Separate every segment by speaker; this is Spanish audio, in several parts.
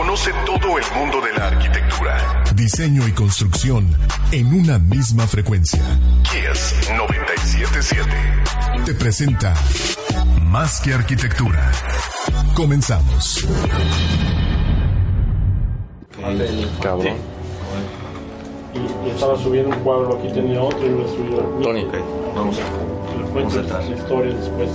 Speaker 1: Conoce todo el mundo de la arquitectura.
Speaker 2: Diseño y construcción en una misma frecuencia.
Speaker 1: Kies 977.
Speaker 2: Te presenta Más que Arquitectura. Comenzamos.
Speaker 3: Cabrón.
Speaker 4: Y, y estaba subiendo un cuadro, aquí tenía otro y lo mío.
Speaker 3: Tony,
Speaker 5: Vamos a. Vamos a
Speaker 4: la historia después.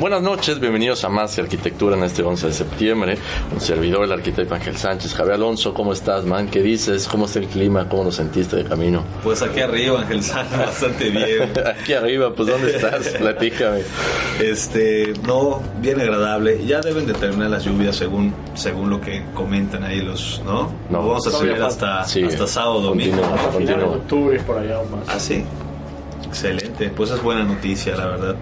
Speaker 3: Buenas noches, bienvenidos a Más que Arquitectura en este 11 de septiembre. Un servidor, el arquitecto Ángel Sánchez. Javier Alonso, ¿cómo estás, man? ¿Qué dices? ¿Cómo está el clima? ¿Cómo lo sentiste de camino?
Speaker 5: Pues aquí arriba, Ángel Sana, bastante bien.
Speaker 3: Aquí arriba, pues ¿dónde estás? Platícame.
Speaker 5: Este, no, bien agradable. Ya deben de terminar las lluvias según según lo que comentan ahí los, ¿no?
Speaker 3: No,
Speaker 5: vamos a subir hasta,
Speaker 3: Sí.
Speaker 5: hasta sábado, domingo.
Speaker 3: Continúa. Continúa.
Speaker 4: octubre, por allá o más.
Speaker 5: Ah, sí. Excelente. Pues es buena noticia, la verdad.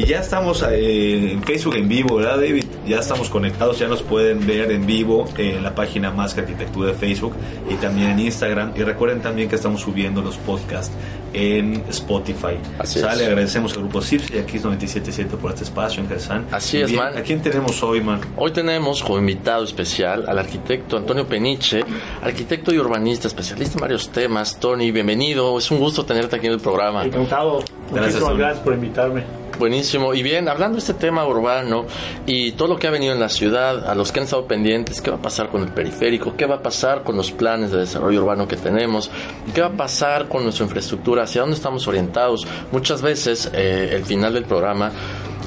Speaker 5: Y ya estamos eh, en Facebook en vivo, ¿verdad, David? Ya estamos conectados, ya nos pueden ver en vivo en la página Más que Arquitectura de Facebook y también en Instagram. Y recuerden también que estamos subiendo los podcasts en Spotify.
Speaker 3: Así
Speaker 5: Sale,
Speaker 3: es.
Speaker 5: agradecemos al grupo CIPS y aquí es 977 por este espacio en Gersan.
Speaker 3: Así es,
Speaker 5: bien,
Speaker 3: man.
Speaker 5: ¿A quién tenemos hoy, man?
Speaker 3: Hoy tenemos como invitado especial al arquitecto Antonio Peniche, arquitecto y urbanista, especialista en varios temas. Tony, bienvenido. Es un gusto tenerte aquí en el programa.
Speaker 4: Encantado. Muchísimas
Speaker 5: Tony.
Speaker 4: gracias por invitarme.
Speaker 3: Buenísimo. Y bien, hablando de este tema urbano y todo lo que ha venido en la ciudad, a los que han estado pendientes, ¿qué va a pasar con el periférico? ¿Qué va a pasar con los planes de desarrollo urbano que tenemos? ¿Qué va a pasar con nuestra infraestructura? ¿Hacia dónde estamos orientados? Muchas veces eh, el final del programa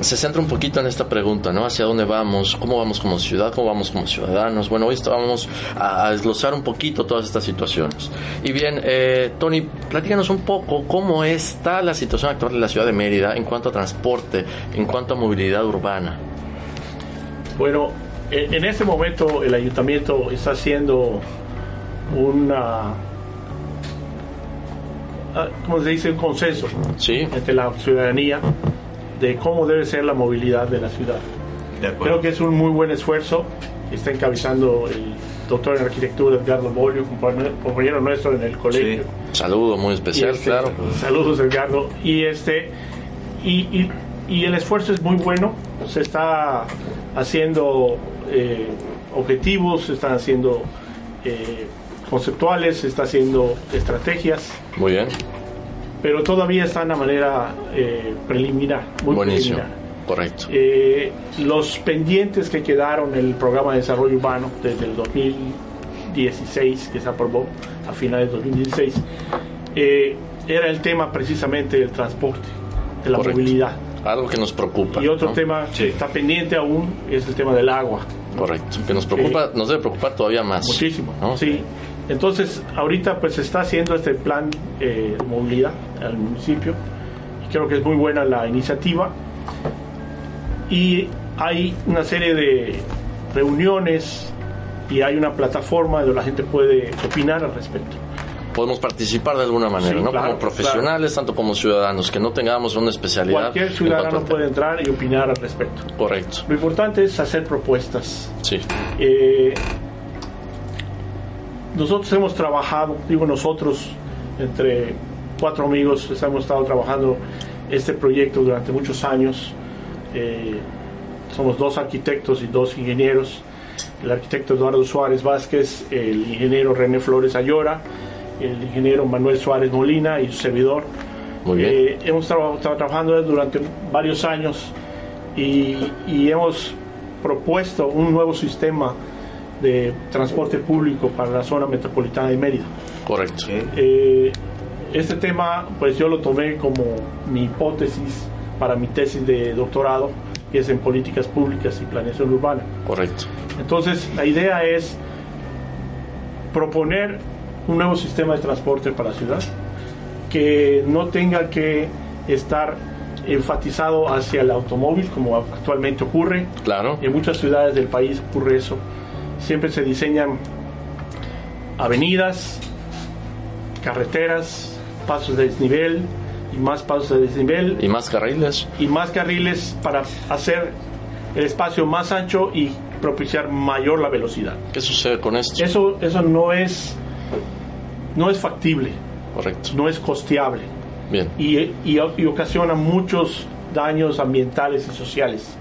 Speaker 3: se centra un poquito en esta pregunta, ¿no? ¿Hacia dónde vamos? ¿Cómo vamos como ciudad? ¿Cómo vamos como ciudadanos? Bueno, hoy vamos a, a desglosar un poquito todas estas situaciones. Y bien, eh, Tony, platícanos un poco cómo está la situación actual de la ciudad de Mérida en cuanto a transporte, en cuanto a movilidad urbana.
Speaker 4: Bueno, en en este momento el ayuntamiento está haciendo una. ah, ¿Cómo se dice? Un consenso
Speaker 3: Sí,
Speaker 4: entre la ciudadanía de cómo debe ser la movilidad de la ciudad.
Speaker 5: De.
Speaker 4: Creo que es un muy buen esfuerzo que está encabezando el doctor en arquitectura Edgardo Bolio, compañero nuestro en el colegio.
Speaker 3: saludo muy especial,
Speaker 4: este,
Speaker 3: claro.
Speaker 4: Saludos, Edgardo. Y este y, y- y el esfuerzo es muy bueno. Se está haciendo eh, objetivos, se están haciendo eh, conceptuales, se está haciendo estrategias,
Speaker 3: Muy bien,
Speaker 4: pero todavía está en la manera eh, preliminar, muy
Speaker 3: buenísimo,
Speaker 4: preliminar.
Speaker 3: correcto.
Speaker 4: Eh, los pendientes que quedaron en el programa de desarrollo urbano desde el 2016, que se aprobó a finales de 2016, eh, era el tema precisamente del transporte, de la
Speaker 3: Correcto.
Speaker 4: movilidad.
Speaker 3: Algo que nos preocupa.
Speaker 4: Y otro
Speaker 3: ¿no?
Speaker 4: tema que está pendiente aún es el tema del agua.
Speaker 3: Correcto, que nos preocupa, nos debe preocupar todavía más.
Speaker 4: Muchísimo,
Speaker 3: ¿no?
Speaker 4: sí. Entonces, ahorita pues se está haciendo este plan eh, de movilidad al municipio y creo que es muy buena la iniciativa. Y hay una serie de reuniones y hay una plataforma donde la gente puede opinar al respecto.
Speaker 3: Podemos participar de alguna manera,
Speaker 4: Sí,
Speaker 3: ¿no?
Speaker 4: claro,
Speaker 3: como profesionales, tanto como ciudadanos, que no tengamos una especialidad.
Speaker 4: Cualquier ciudadano puede entrar y opinar al respecto.
Speaker 3: Correcto,
Speaker 4: Lo importante es hacer propuestas.
Speaker 3: sí.
Speaker 4: Eh, nosotros hemos trabajado, digo nosotros, entre cuatro amigos, hemos estado trabajando este proyecto durante muchos años. Eh, somos dos arquitectos y dos ingenieros. El arquitecto Eduardo Suárez Vázquez, el ingeniero René Flores Ayora, el ingeniero Manuel Suárez Molina y su servidor.
Speaker 3: Muy bien.
Speaker 4: Eh, hemos estado trabajando durante varios años y, y hemos propuesto un nuevo sistema de transporte público para la zona metropolitana de Mérida.
Speaker 3: Correcto.
Speaker 4: Eh, este tema, pues yo lo tomé como mi hipótesis para mi tesis de doctorado, que es en políticas públicas y planeación urbana.
Speaker 3: Correcto.
Speaker 4: Entonces, la idea es proponer un nuevo sistema de transporte para la ciudad que no tenga que estar enfatizado hacia el automóvil como actualmente ocurre.
Speaker 3: Claro.
Speaker 4: En muchas ciudades del país ocurre eso. Siempre se diseñan avenidas, carreteras, pasos de desnivel y más pasos de desnivel
Speaker 3: Y más carriles.
Speaker 4: y más carriles para hacer el espacio más ancho y propiciar mayor la velocidad.
Speaker 3: ¿Qué sucede con esto?
Speaker 4: Eso, eso no es no es factible,
Speaker 3: Correcto.
Speaker 4: no es costeable
Speaker 3: Bien.
Speaker 4: y, y- y ocasiona muchos daños ambientales y sociales.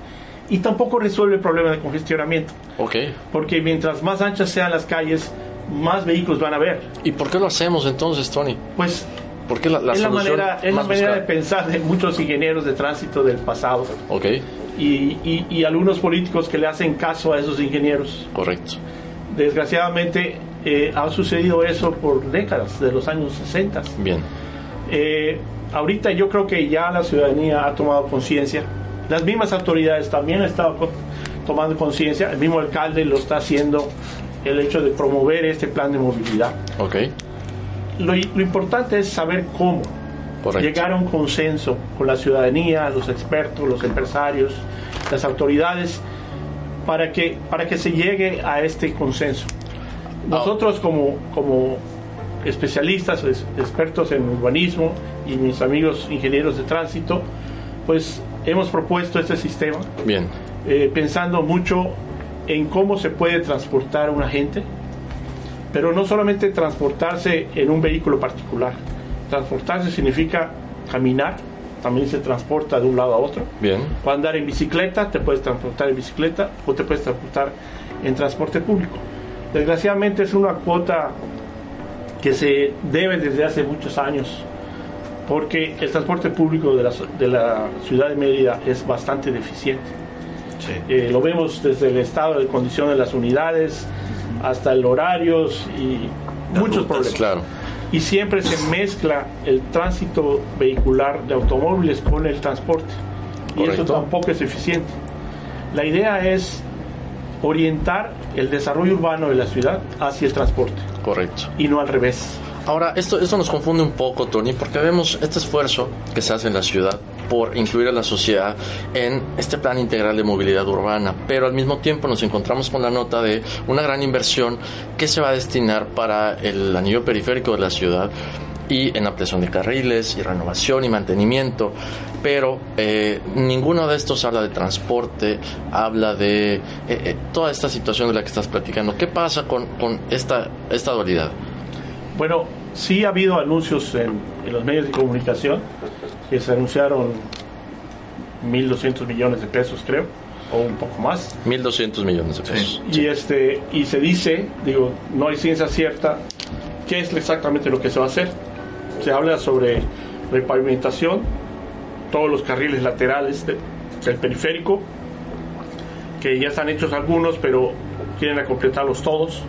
Speaker 4: Y tampoco resuelve el problema de congestionamiento,
Speaker 3: Ok.
Speaker 4: porque mientras más anchas sean las calles, más vehículos van a haber.
Speaker 3: ¿Y por qué lo hacemos entonces, Tony?
Speaker 4: Pues
Speaker 3: ¿Por qué la, la
Speaker 4: es la manera, es la manera de pensar de muchos ingenieros de tránsito del pasado
Speaker 3: Ok,
Speaker 4: y, y- y algunos políticos que le hacen caso a esos ingenieros.
Speaker 3: correcto.
Speaker 4: Desgraciadamente eh, ha sucedido eso por décadas, de los años 60.
Speaker 3: Bien.
Speaker 4: Eh, ahorita yo creo que ya la ciudadanía ha tomado conciencia. Las mismas autoridades también han estado tomando conciencia. El mismo alcalde lo está haciendo. El hecho de promover este plan de movilidad.
Speaker 3: Ok,
Speaker 4: Lo, lo importante es saber cómo
Speaker 3: correcto.
Speaker 4: llegar a un consenso con la ciudadanía, los expertos, los empresarios, las autoridades, para que, para que se llegue a este consenso. Nosotros como, como especialistas, es- expertos en urbanismo y mis amigos ingenieros de tránsito, pues hemos propuesto este sistema
Speaker 3: Bien.
Speaker 4: eh, pensando mucho en cómo se puede transportar una gente, pero no solamente transportarse en un vehículo particular. Transportarse significa caminar, también se transporta de un lado a otro.
Speaker 3: Bien.
Speaker 4: O andar en bicicleta, te puedes transportar en bicicleta o te puedes transportar en transporte público. Desgraciadamente es una cuota que se debe desde hace muchos años porque el transporte público de la, de la ciudad de Mérida es bastante deficiente.
Speaker 5: Sí.
Speaker 4: Eh, lo vemos desde el estado de condición de las unidades hasta el horarios y muchos
Speaker 5: rutas,
Speaker 4: problemas.
Speaker 3: Claro.
Speaker 4: Y siempre se mezcla el tránsito vehicular de automóviles con el transporte. Y eso tampoco es eficiente. La idea es orientar el desarrollo urbano de la ciudad hacia el transporte
Speaker 3: Correcto.
Speaker 4: y no al revés.
Speaker 3: Ahora, esto, esto nos confunde un poco, Tony, porque vemos este esfuerzo que se hace en la ciudad por incluir a la sociedad en este plan integral de movilidad urbana, pero al mismo tiempo nos encontramos con la nota de una gran inversión que se va a destinar para el anillo periférico de la ciudad y en ampliación de carriles y renovación y mantenimiento, pero eh, ninguno de estos habla de transporte, habla de eh, eh, toda esta situación de la que estás platicando. ¿Qué pasa con, con esta, esta dualidad?
Speaker 4: Bueno, sí ha habido anuncios en, en los medios de comunicación que se anunciaron 1.200 millones de pesos, creo, o un poco más.
Speaker 3: 1.200 millones de pesos.
Speaker 4: Y, este, y se dice, digo, no hay ciencia cierta, qué es exactamente lo que se va a hacer. Se habla sobre repavimentación, todos los carriles laterales de- del periférico, que ya están hechos algunos, pero quieren completarlos todos.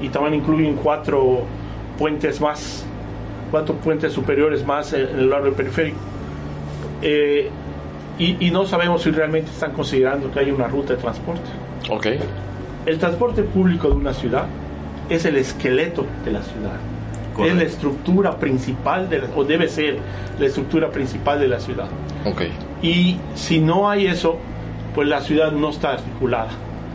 Speaker 4: Y también incluyen cuatro puentes más, cuatro puentes superiores más en en el largo del periférico. Eh, y, y no sabemos si realmente están considerando que hay una ruta de transporte.
Speaker 3: Ok,
Speaker 4: El transporte público de una ciudad es el esqueleto de la ciudad.
Speaker 5: Correcto.
Speaker 4: Es la estructura principal, de la- o debe ser la estructura principal de la ciudad.
Speaker 3: ok,
Speaker 4: Y si no hay eso, pues la ciudad no está articulada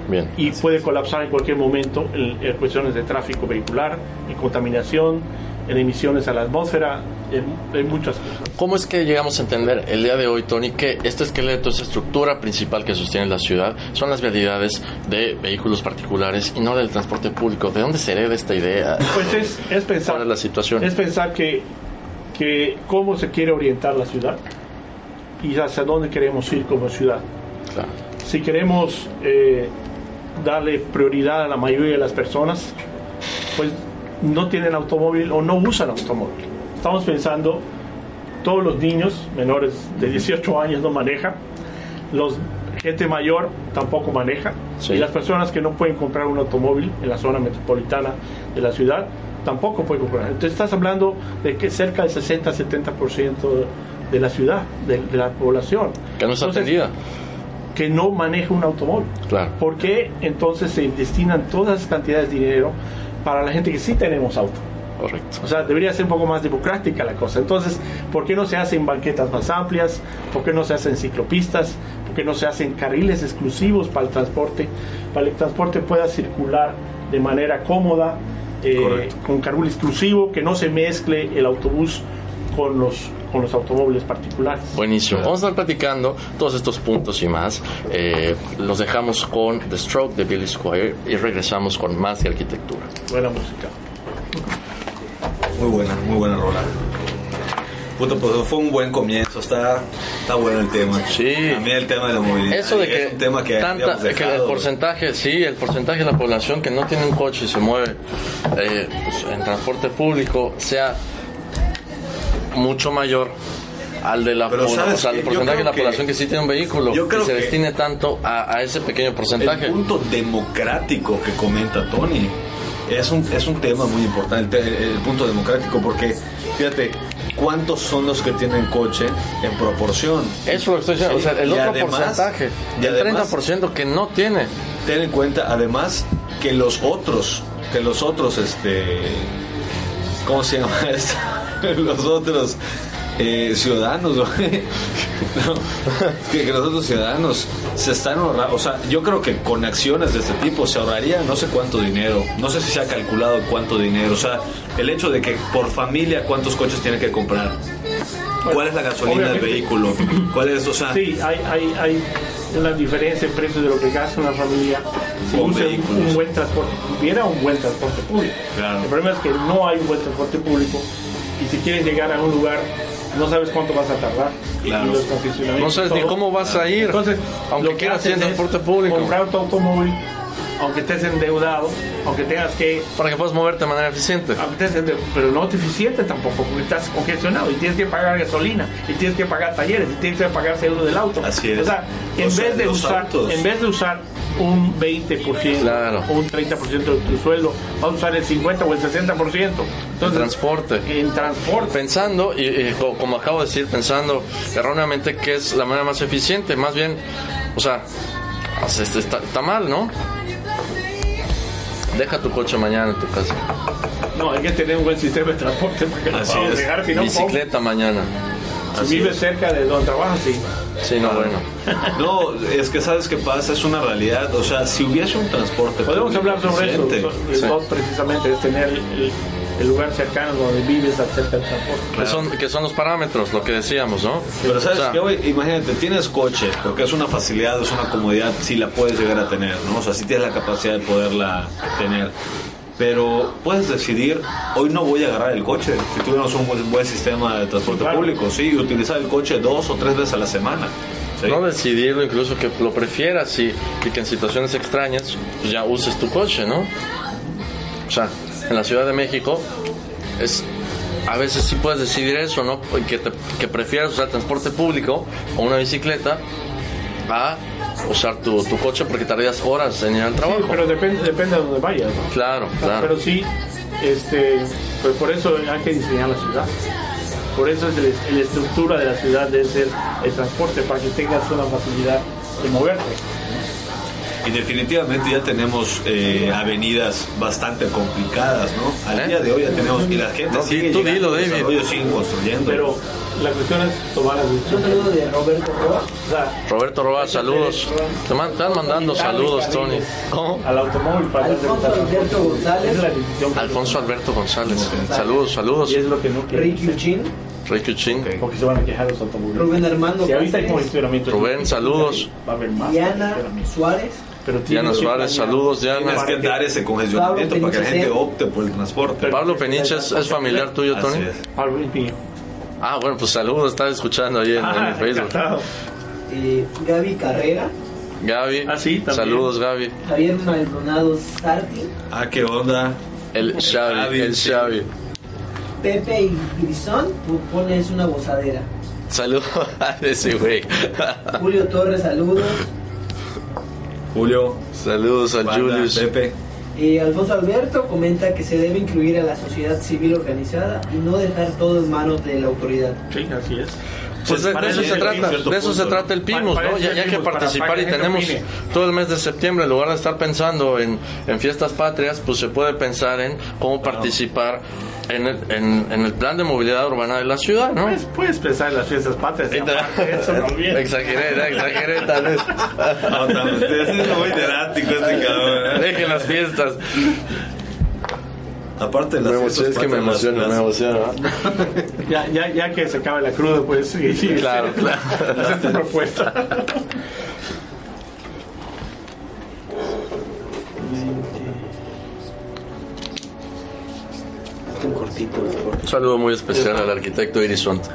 Speaker 3: bien.
Speaker 4: y puede colapsar en cualquier momento en, en cuestiones de tráfico vehicular, en contaminación, en emisiones a la atmósfera, en, en muchas cosas.
Speaker 3: ¿Cómo es que llegamos a entender el día de hoy, Tony, que este esqueleto, esta estructura principal que sostiene la ciudad, son las vialidades de vehículos particulares y no del transporte público? ¿De dónde se hereda esta idea?
Speaker 4: Pues es, es pensar,
Speaker 3: ¿Cuál es la situación?
Speaker 4: es pensar que, que cómo se quiere orientar la ciudad y hacia dónde queremos ir como ciudad.
Speaker 3: Claro.
Speaker 4: Si queremos eh, darle prioridad a la mayoría de las personas, pues no tienen automóvil o no usan automóvil. Estamos pensando, todos los niños menores de 18 años no manejan, los gente mayor tampoco maneja,
Speaker 3: Sí.
Speaker 4: y las personas que no pueden comprar un automóvil en la zona metropolitana de la ciudad tampoco pueden comprar. Entonces estás hablando de que cerca del 60-70% de la ciudad, de, de la población.
Speaker 3: Que no está atendida.
Speaker 4: Que no maneja un automóvil.
Speaker 3: Claro.
Speaker 4: ¿Por qué entonces se destinan todas esas cantidades de dinero para la gente que sí tenemos auto?
Speaker 3: Correcto.
Speaker 4: O sea, debería ser un poco más democrática la cosa. Entonces, ¿por qué no se hacen banquetas más amplias? ¿Por qué no se hacen ciclopistas? ¿Por qué no se hacen carriles exclusivos para el transporte? Para que el transporte pueda circular de manera cómoda, eh, con carril exclusivo, que no se mezcle el autobús con los, con los automóviles particulares.
Speaker 3: Buenísimo. Vamos a estar platicando todos estos puntos y más. Eh, los dejamos con The Stroke de Billy Squire y regresamos con más de arquitectura.
Speaker 4: Buena música.
Speaker 5: Muy buena, muy buena rola. Puta, pues fue un buen comienzo, está, está bueno el tema.
Speaker 3: Sí.
Speaker 5: A mí el tema de la movilidad.
Speaker 3: Eso de que,
Speaker 5: es un tema que
Speaker 3: tanta- que el porcentaje, sí, el porcentaje de la población que no tiene un coche y se mueve eh, pues, en transporte público sea mucho mayor al de la
Speaker 5: Pero,
Speaker 3: población,
Speaker 5: ¿sabes
Speaker 3: o sea?
Speaker 5: Yo
Speaker 3: porcentaje de la
Speaker 5: que-
Speaker 3: población que sí tiene un vehículo
Speaker 5: yo creo
Speaker 3: y se
Speaker 5: que-
Speaker 3: destine tanto a, a ese pequeño porcentaje.
Speaker 5: El punto democrático que comenta Tony es un, es un tema muy importante, el, el punto democrático, porque fíjate, ¿cuántos son los que tienen coche en proporción?
Speaker 3: Eso es lo que estoy diciendo, o sea, el
Speaker 5: Y
Speaker 3: otro
Speaker 5: además-
Speaker 3: porcentaje,
Speaker 5: y
Speaker 3: el
Speaker 5: además-
Speaker 3: 30% que no tiene.
Speaker 5: Ten en cuenta además que los otros, que los otros, este, ¿cómo se llama esto? los otros eh, ciudadanos. No, que, que los otros ciudadanos se están ahorrando, o sea, yo creo que con acciones de este tipo se ahorraría no sé cuánto dinero, no sé si se ha calculado cuánto dinero, o sea, el hecho de que por familia cuántos coches tiene que comprar. ¿Cuál es la gasolina del
Speaker 4: Obviamente.
Speaker 5: vehículo? ¿Cuál es, o sea,
Speaker 4: Sí, hay, hay, hay una diferencia en precio de lo que gasta una familia si
Speaker 5: Con
Speaker 4: usa un, buen transporte, tuviera un buen transporte público.
Speaker 5: Claro.
Speaker 4: El problema es que no hay un buen transporte público y si quieres llegar a un lugar no sabes cuánto vas a tardar.
Speaker 5: Claro.
Speaker 4: Y los concesionarios,
Speaker 3: No sabes ni cómo vas a ir,
Speaker 4: Entonces,
Speaker 3: aunque quieras en transporte público.
Speaker 4: Comprar tu automóvil, aunque estés endeudado, aunque tengas que
Speaker 3: Para que puedas moverte de manera eficiente.
Speaker 4: aunque estés endeu- pero no eficiente tampoco, porque estás congestionado y tienes que pagar gasolina, y tienes que pagar talleres, y tienes que pagar seguro del auto.
Speaker 5: Así es.
Speaker 4: O sea, en
Speaker 5: O sea,
Speaker 4: vez de usar,
Speaker 5: autos.
Speaker 4: en vez de usar un 20%
Speaker 3: Claro.
Speaker 4: o un 30% de tu sueldo, vas a usar el 50 o el 60%.
Speaker 3: El
Speaker 4: Entonces,
Speaker 3: transporte.
Speaker 4: en transporte.
Speaker 3: Pensando, y, y co- como acabo de decir, pensando erróneamente que es la manera más eficiente, más bien, o sea, pues, este, está, está mal, ¿no? Deja tu coche mañana en tu casa.
Speaker 4: No, hay que tener un buen sistema de transporte para que
Speaker 5: Así
Speaker 4: podamos
Speaker 5: es.
Speaker 4: no, ¿cómo?
Speaker 3: Bicicleta mañana.
Speaker 4: Si
Speaker 5: Así
Speaker 4: vives
Speaker 5: es.
Speaker 4: cerca de donde trabajas, sí.
Speaker 3: Sí, no, bueno.
Speaker 5: No, es que sabes qué pasa, es una realidad. O sea, si hubiese un transporte.
Speaker 4: Podemos
Speaker 5: público
Speaker 4: hablar sobre eso.
Speaker 3: Sí.
Speaker 4: precisamente es tener el, lugar cercano donde vives cerca del transporte.
Speaker 3: Que, son, que son los parámetros, lo que decíamos, ¿no?
Speaker 5: Pero sabes
Speaker 3: O sea,
Speaker 5: qué, güey? imagínate, tienes coche, porque es una facilidad, es una comodidad, si la puedes llegar a tener, ¿no? O sea, si tienes la capacidad de poderla tener. Pero puedes decidir, hoy no voy a agarrar el coche, si tuviéramos un buen, buen sistema de transporte
Speaker 4: Claro.
Speaker 5: público, sí, y utilizar el coche dos o tres veces a la semana. ¿sí?
Speaker 3: No decidirlo, incluso que lo prefieras y, y que en situaciones extrañas pues ya uses tu coche, ¿no? O sea, en la Ciudad de México es a veces sí puedes decidir eso, ¿no? Que, te- que prefieras usar transporte público o una bicicleta a usar tu, tu coche porque tardas horas en ir al trabajo.
Speaker 4: Sí, pero depende, depende de donde vayas. ¿no?
Speaker 3: Claro, claro.
Speaker 4: Pero sí, este, pues por eso hay que diseñar la ciudad. Por eso es el- la estructura de la ciudad debe ser el transporte para que tengas una facilidad de moverte.
Speaker 5: Y definitivamente ya tenemos eh, avenidas bastante complicadas, ¿no? Al
Speaker 3: ¿Eh?
Speaker 5: día de hoy ya tenemos, y la gente
Speaker 3: No,
Speaker 5: sigue
Speaker 3: tú
Speaker 5: llegando,
Speaker 3: dilo, David.
Speaker 5: siguen construyendo.
Speaker 4: Pero la cuestión es tomar las
Speaker 6: Un saludo de Roberto Roa.
Speaker 4: O sea,
Speaker 3: Roberto Roa, saludos. Te man- están mandando saludos, Tony. ¿Cómo?
Speaker 4: al automóvil para
Speaker 6: Alfonso Alberto. González.
Speaker 4: La
Speaker 3: Alfonso. Alberto González. Saludos, saludos.
Speaker 4: Y es lo que no quieren.
Speaker 6: Ricky Uchín.
Speaker 3: Ricky Chin.
Speaker 4: Porque se van a quejar los automóviles.
Speaker 6: Rubén Armando
Speaker 4: Si ahorita hay congestionamiento.
Speaker 3: Rubén, saludos.
Speaker 4: Va a haber más.
Speaker 6: Diana. Suárez.
Speaker 4: Pero
Speaker 3: Diana Suárez, saludos, Diana.
Speaker 5: Tienes que dar ese congestionamiento
Speaker 6: Pablo
Speaker 5: para que la gente
Speaker 6: Peniche.
Speaker 5: opte por el transporte.
Speaker 3: Pablo Peniche es, es familiar tuyo,
Speaker 5: Así
Speaker 3: Tony.
Speaker 5: es.
Speaker 4: Pablo es mío.
Speaker 3: Ah, bueno, pues saludos, estaba escuchando ahí en, en
Speaker 4: Ah,
Speaker 3: Facebook.
Speaker 6: eh, Gaby Carrera.
Speaker 3: Gaby,
Speaker 4: Ah, sí, también.
Speaker 3: saludos, Gaby.
Speaker 6: Javier Maldonado Sarti.
Speaker 5: Ah, qué onda.
Speaker 3: El Xavi, el
Speaker 5: sí.
Speaker 3: Xavi.
Speaker 6: Pepe y Grisón. Tú pones una gozadera.
Speaker 3: Saludos a ese güey.
Speaker 6: Julio Torres, saludos.
Speaker 5: Julio,
Speaker 3: Saludos al
Speaker 5: Banda,
Speaker 3: Julius.
Speaker 5: Pepe.
Speaker 6: Eh, Alfonso Alberto comenta que se debe incluir a la sociedad civil organizada y no dejar todo en manos de la autoridad.
Speaker 4: Sí, así es.
Speaker 3: Pues de, de
Speaker 4: Parece
Speaker 3: eso se trata, de eso
Speaker 5: punto,
Speaker 3: se trata el PIMUS, ¿no? Ya, ya hay que participar y tenemos todo el mes de septiembre, en lugar de estar pensando en, en fiestas patrias, pues se puede pensar en cómo participar en el, en, en el plan de movilidad urbana de la ciudad, ¿no?
Speaker 4: Pues, puedes pensar en las fiestas patrias. eso también.
Speaker 3: Exageré, exageré tal vez.
Speaker 5: No, tam- usted es muy drástico este cabrón. ¿eh?
Speaker 3: Dejen las fiestas.
Speaker 5: Aparte de las
Speaker 3: Me es que me emociona, me emociona.
Speaker 4: Ya, ya, ya que se acabe la cruda, pues sí, sí,
Speaker 3: Claro, claro.
Speaker 4: Esa es tu propuesta.
Speaker 6: Están cortitos.
Speaker 3: Un saludo muy especial al arquitecto Irisonte.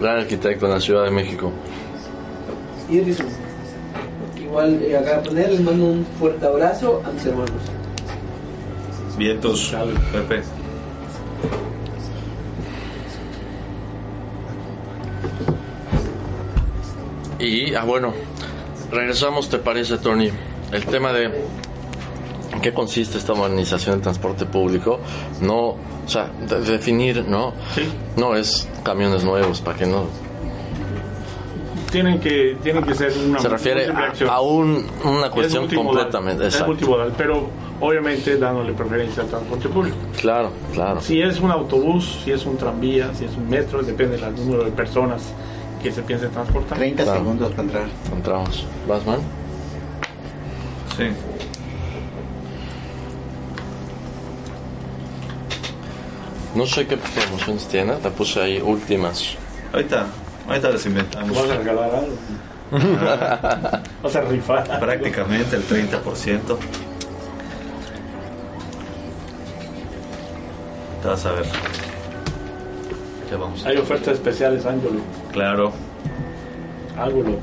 Speaker 3: Gran arquitecto en la Ciudad de México.
Speaker 6: Irison. Igual eh, acá poner, les mando un fuerte abrazo a mis hermanos.
Speaker 5: Vientos, Pepe.
Speaker 3: Y, ah, bueno, regresamos, ¿te parece, Tony? El tema de en qué consiste esta modernización del transporte público. No, o sea, de- definir, ¿no?
Speaker 4: Sí.
Speaker 3: No es camiones nuevos, para que no.
Speaker 4: Tienen que, tienen que ser una
Speaker 3: Se refiere a, a un- una
Speaker 4: Es
Speaker 3: cuestión completamente.
Speaker 4: Es
Speaker 3: Exacto.
Speaker 4: multimodal, pero obviamente dándole preferencia al transporte público.
Speaker 3: Claro, claro.
Speaker 4: Si es un autobús, si es un tranvía, si es un metro, depende del número de personas que se piense transportar.
Speaker 7: 30
Speaker 3: Claro.
Speaker 7: segundos para entrar.
Speaker 3: Entramos. ¿Vas, man?
Speaker 5: Sí.
Speaker 3: No sé qué promociones tiene, te puse ahí últimas.
Speaker 5: Ahorita, ahorita las inventamos.
Speaker 4: ¿Vas a regalar algo? ¿Vas a rifar?
Speaker 5: Prácticamente el 30%. Te vas a ver. Ya vamos.
Speaker 4: Hay ofertas especiales, Ángulo.
Speaker 5: Claro.
Speaker 4: Ángulo.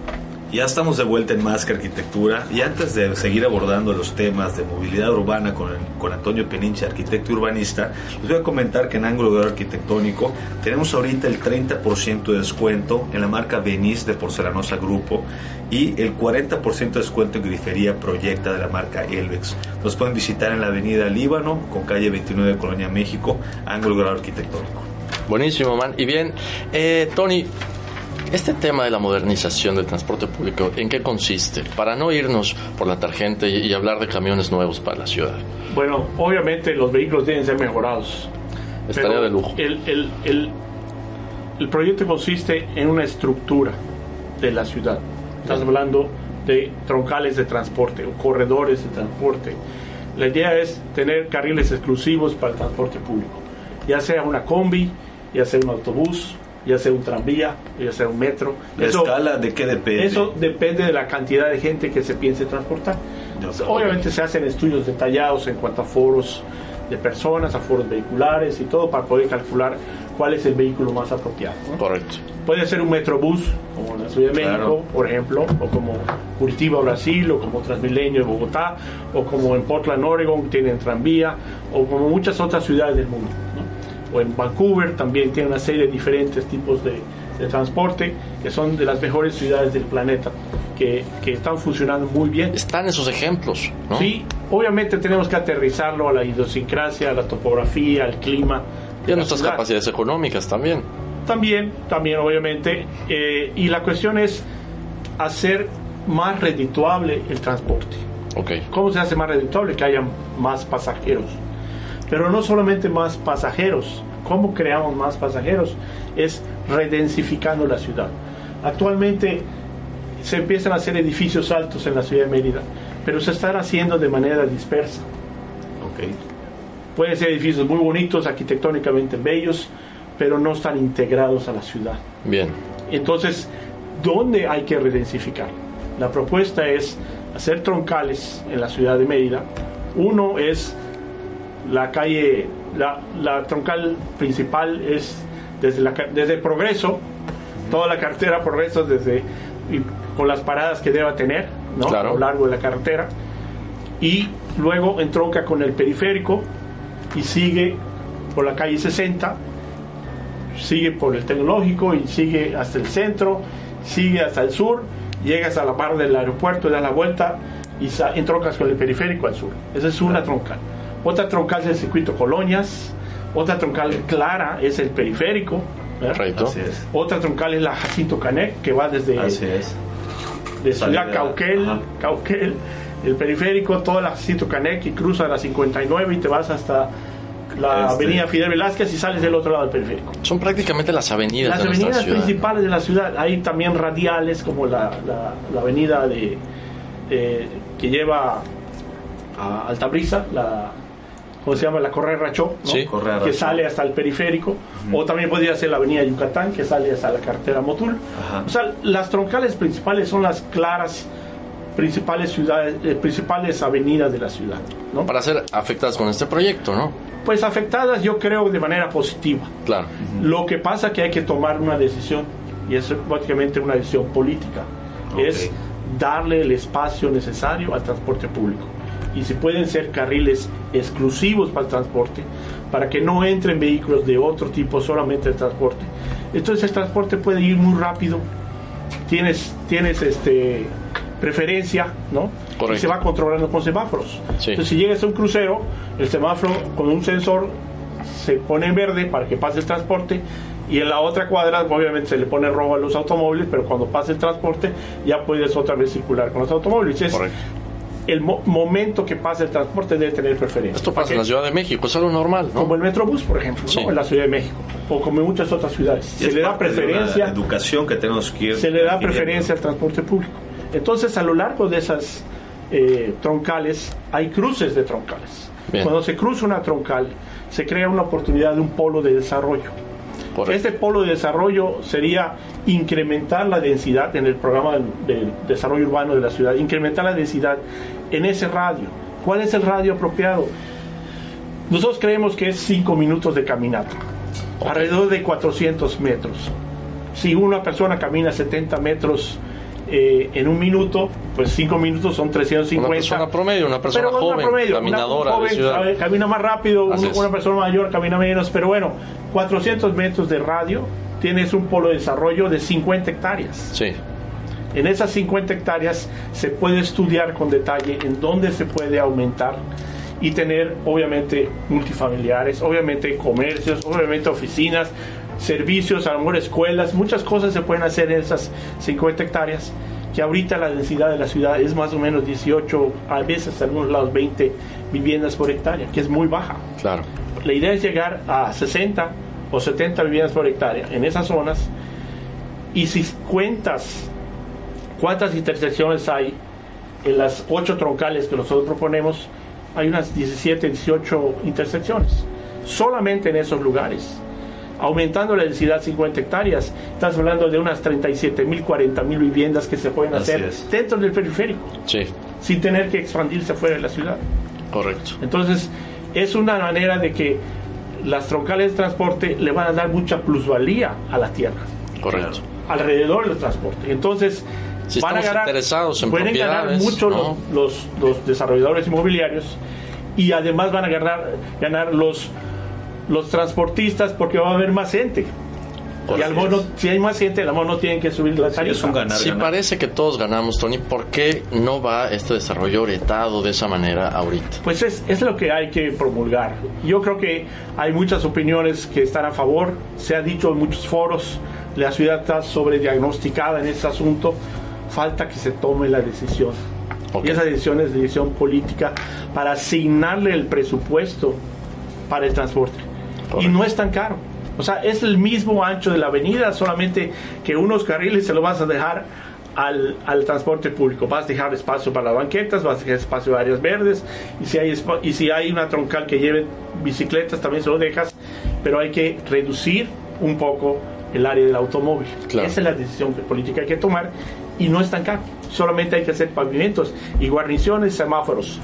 Speaker 5: Ya estamos de vuelta en Más que Arquitectura y antes de seguir abordando los temas de movilidad urbana con, con Antonio Peninche, arquitecto urbanista, les voy a comentar que en Ángulo de Arquitectónico tenemos ahorita el 30% de descuento en la marca Venice de Porcelanosa Grupo y el 40% de descuento en grifería Proyecta de la marca Elvex. Nos pueden visitar en la avenida Líbano con calle 29 de Colonia México, Ángulo de Arquitectónico.
Speaker 3: Buenísimo, man. Y bien, eh, Tony, este tema de la modernización del transporte público, ¿en qué consiste? Para no irnos por la tangente y, hablar de camiones nuevos para la ciudad.
Speaker 4: Bueno, obviamente los vehículos deben ser mejorados.
Speaker 3: Estaría de lujo.
Speaker 4: El, el, el, el proyecto consiste en una estructura de la ciudad. Estás hablando de troncales de transporte o corredores de transporte. La idea es tener carriles exclusivos para el transporte público, ya sea una combi, ya sea un autobús, ya sea un tranvía, ya sea un metro.
Speaker 5: ¿La
Speaker 4: Eso-
Speaker 5: escala de qué depende?
Speaker 4: eso depende de la cantidad de gente que se piense transportar.
Speaker 5: Acuerdo.
Speaker 4: Obviamente se hacen estudios detallados en cuanto a foros de personas, a foros vehiculares y todo para poder calcular cuál es el vehículo más apropiado. ¿no?
Speaker 3: Correcto.
Speaker 4: Puede ser un metrobús, como en la Ciudad de
Speaker 5: Claro.
Speaker 4: México, por ejemplo, o como Curitiba, Brasil, o como Transmilenio de Bogotá, o como en Portland, Oregon, tienen tranvía, o como muchas otras ciudades del mundo. En Vancouver también tiene una serie de diferentes tipos de, de transporte que son de las mejores ciudades del planeta, que, que están funcionando muy bien.
Speaker 3: Están esos ejemplos, ¿no?
Speaker 4: Sí, obviamente tenemos que aterrizarlo a la idiosincrasia, a la topografía, al clima.
Speaker 3: Y a nuestras
Speaker 4: ciudad.
Speaker 3: capacidades económicas también.
Speaker 4: También, también obviamente. eh, y la cuestión es hacer más redituable el transporte.
Speaker 3: Ok.
Speaker 4: ¿Cómo se hace más redituable? Que haya más pasajeros. Pero no solamente más pasajeros. ¿Cómo creamos más pasajeros? Es redensificando la ciudad. Actualmente se empiezan a hacer edificios altos en la ciudad de Mérida, pero se están haciendo de manera dispersa.
Speaker 5: Ok.
Speaker 4: Pueden ser edificios muy bonitos, arquitectónicamente bellos, pero no están integrados a la ciudad.
Speaker 3: Bien.
Speaker 4: Entonces, ¿dónde hay que redensificar? La propuesta es hacer troncales en la ciudad de Mérida. Uno es la calle, la, la troncal principal es desde, la, desde Progreso, toda la carretera Progreso, desde, y con las paradas que deba tener ¿no?
Speaker 3: Claro.
Speaker 4: a lo largo de la carretera. Y luego entronca con el periférico y sigue por la calle 60 sigue por el tecnológico y sigue hasta el centro, sigue hasta el sur, llegas a la par del aeropuerto, das la vuelta y entroncas con el periférico al sur. Esa es una troncal. Otra troncal es el circuito Colonias, otra troncal clara es el periférico.
Speaker 3: Correcto.
Speaker 4: Otra troncal es la Jacinto Canec, que va desde
Speaker 5: Así es.
Speaker 4: de Ciudad Cauquel,
Speaker 5: ajá.
Speaker 4: Cauquel, el periférico, toda la Jacinto Canec y cruza la 59 y te vas hasta la
Speaker 5: Este.
Speaker 4: avenida Fidel Velázquez y sales del otro lado del periférico.
Speaker 3: Son prácticamente las avenidas
Speaker 4: Las
Speaker 3: de
Speaker 4: avenidas principales de la ciudad, hay también radiales como la, la- la avenida de, eh, que lleva a Altabrisa, la, ¿cómo se llama? La Correa Rachó, ¿no?
Speaker 3: Sí,
Speaker 5: Correa
Speaker 4: que sale hasta el periférico, o también podría ser la avenida Yucatán, que sale hasta la carretera Motul.
Speaker 5: Ajá.
Speaker 4: O sea, las troncales principales son las claras principales ciudades, eh, principales avenidas de la ciudad, ¿no?
Speaker 3: Para ser afectadas con este proyecto, ¿no?
Speaker 4: Pues afectadas yo creo de manera positiva.
Speaker 3: Claro.
Speaker 4: Lo que pasa que hay que tomar una decisión y es prácticamente una decisión política. Es darle el espacio necesario al transporte público. Y si pueden ser carriles exclusivos para el transporte, para que no entren vehículos de otro tipo, solamente el transporte. Entonces el transporte puede ir muy rápido. Tienes, tienes este preferencia, ¿no?
Speaker 3: Correcto.
Speaker 4: Y se va controlando con semáforos.
Speaker 3: Sí.
Speaker 4: Entonces si llegas a un crucero, el semáforo con un sensor se pone en verde para que pase el transporte y en la otra cuadra obviamente se le pone rojo a los automóviles, pero cuando pase el transporte ya puedes otra vez circular con los automóviles. Es. El mo- momento que pasa el transporte debe tener preferencia.
Speaker 3: Esto pasa en la Ciudad de México, es algo normal, ¿no?
Speaker 4: Como el Metrobús, por ejemplo, en la Ciudad de México, o como en muchas otras ciudades.
Speaker 5: Y
Speaker 4: Se le da preferencia
Speaker 5: educación que tenemos que ir
Speaker 4: se le da preferencia al transporte público. Entonces, a lo largo de esas eh, troncales, hay cruces de troncales.
Speaker 3: Bien.
Speaker 4: Cuando se cruza una troncal, se crea una oportunidad de un polo de desarrollo.
Speaker 3: Correcto.
Speaker 4: Este polo de desarrollo sería incrementar la densidad en el programa de desarrollo urbano de la ciudad, incrementar la densidad en ese radio. ¿Cuál es el radio apropiado? Nosotros creemos que es 5 minutos de caminata, alrededor de 400 metros. Si una persona camina 70 metros eh, en un minuto, pues 5 minutos son 350.
Speaker 3: Una persona promedio, una persona
Speaker 4: Pero una
Speaker 3: joven,
Speaker 4: promedio, una-
Speaker 3: caminadora
Speaker 4: un
Speaker 3: de
Speaker 4: joven
Speaker 3: ciudad.
Speaker 4: sabe, camina más rápido,
Speaker 3: Así
Speaker 4: un-
Speaker 3: es.
Speaker 4: una persona mayor camina menos, pero bueno, 400 metros de radio, tienes un polo de desarrollo de 50 hectáreas.
Speaker 3: Sí,
Speaker 4: En esas 50 hectáreas se puede estudiar con detalle en dónde se puede aumentar y tener obviamente multifamiliares, obviamente comercios, obviamente oficinas, servicios, a lo mejor escuelas, muchas cosas se pueden hacer en esas 50 hectáreas, que ahorita la densidad de la ciudad es más o menos 18, a veces en algunos lados 20 viviendas por hectárea, que es muy baja.
Speaker 3: claro.
Speaker 4: La idea es llegar a 60 o 70 viviendas por hectárea en esas zonas y si cuentas cuántas intersecciones hay en las ocho troncales que nosotros proponemos, hay unas 17, 18 intersecciones, solamente en esos lugares. Aumentando la densidad 50 hectáreas, estás hablando de unas 37 mil, 40 mil viviendas que se pueden hacer dentro del periférico,
Speaker 3: Sí,
Speaker 4: sin tener que expandirse fuera de la ciudad.
Speaker 3: correcto.
Speaker 4: Entonces, es una manera de que las troncales de transporte le van a dar mucha plusvalía a la tierra,
Speaker 3: Correcto.
Speaker 4: alrededor del transporte. Entonces,
Speaker 3: Si
Speaker 4: van a ganar,
Speaker 3: interesados en
Speaker 4: pueden ganar mucho
Speaker 3: ¿no?
Speaker 4: los, los, los desarrolladores inmobiliarios y además van a ganar, ganar los, los transportistas porque va a haber más gente. Y al mono, si hay más gente, a lo mejor no tienen que subir la
Speaker 5: Sí,
Speaker 4: tarifa.
Speaker 5: es un ganar,
Speaker 3: Si
Speaker 5: ganar.
Speaker 3: parece que todos ganamos, Tony, ¿por qué no va este desarrollo orientado de esa manera ahorita?
Speaker 4: Pues es, es lo que hay que promulgar. Yo creo que hay muchas opiniones que están a favor. Se ha dicho en muchos foros, la ciudad está sobrediagnosticada en este asunto. Falta que se tome la decisión. Y esa decisión es decisión política para asignarle el presupuesto para el transporte. Y no es tan caro. O sea, es el mismo ancho de la avenida, solamente que unos carriles se lo vas a dejar al, al transporte público. Vas a dejar espacio para las banquetas, vas a dejar espacio para áreas verdes, y si, hay y si hay una troncal que lleve bicicletas, también se lo dejas, pero hay que reducir un poco el área del automóvil.
Speaker 3: Claro.
Speaker 4: Esa es la decisión política que hay que tomar, y no es tan caro. Solamente hay que hacer pavimentos y guarniciones, semáforos.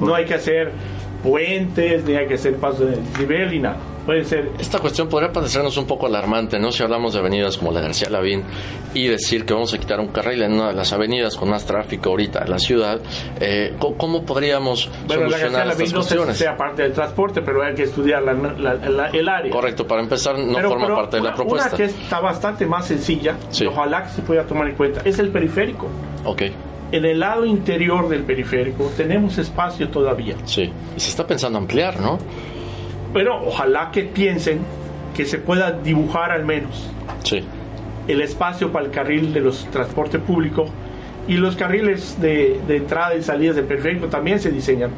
Speaker 4: No hay que hacer puentes, ni hay que hacer pasos de nivel, ni nada. Puede ser
Speaker 3: Esta cuestión podría parecernos un poco alarmante, ¿no? Si hablamos de avenidas como la García Lavín y decir que vamos a quitar un carril en una de las avenidas con más tráfico ahorita en la ciudad, eh, ¿cómo, podríamos
Speaker 4: Bueno, la
Speaker 3: solucionar
Speaker 4: Lavín
Speaker 3: estas
Speaker 4: no
Speaker 3: cuestiones?
Speaker 4: sea parte del transporte, pero hay que estudiar la- la- la- el área.
Speaker 3: Correcto, para empezar no
Speaker 4: Pero-
Speaker 3: forma
Speaker 4: pero
Speaker 3: parte de la propuesta.
Speaker 4: Una que está bastante más sencilla,
Speaker 3: Sí.
Speaker 4: ojalá que se pueda tomar en cuenta, es el periférico.
Speaker 3: Ok,
Speaker 4: En el lado interior del periférico tenemos espacio todavía,
Speaker 3: sí. Y se está pensando ampliar, ¿no?
Speaker 4: Pero ojalá que piensen que se pueda dibujar al menos
Speaker 3: Sí,
Speaker 4: el espacio para el carril de los transporte público y los carriles de, de entrada y salida del periférico también se diseñan.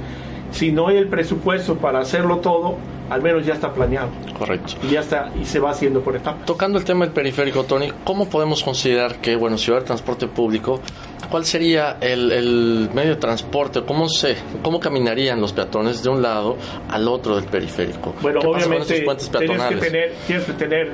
Speaker 4: si no hay el presupuesto para hacerlo todo, al menos ya está planeado
Speaker 3: Correcto.
Speaker 4: y ya está y se va haciendo por etapas.
Speaker 3: Tocando el tema del periférico, Tony, ¿cómo podemos considerar que, bueno, si va a haber transporte público, cuál sería el, el medio de transporte? ¿Cómo se, cómo caminarían los peatones de un lado al otro del periférico?
Speaker 4: Bueno,
Speaker 3: ¿Qué pasa con
Speaker 4: obviamente tienes que tener tienes que tener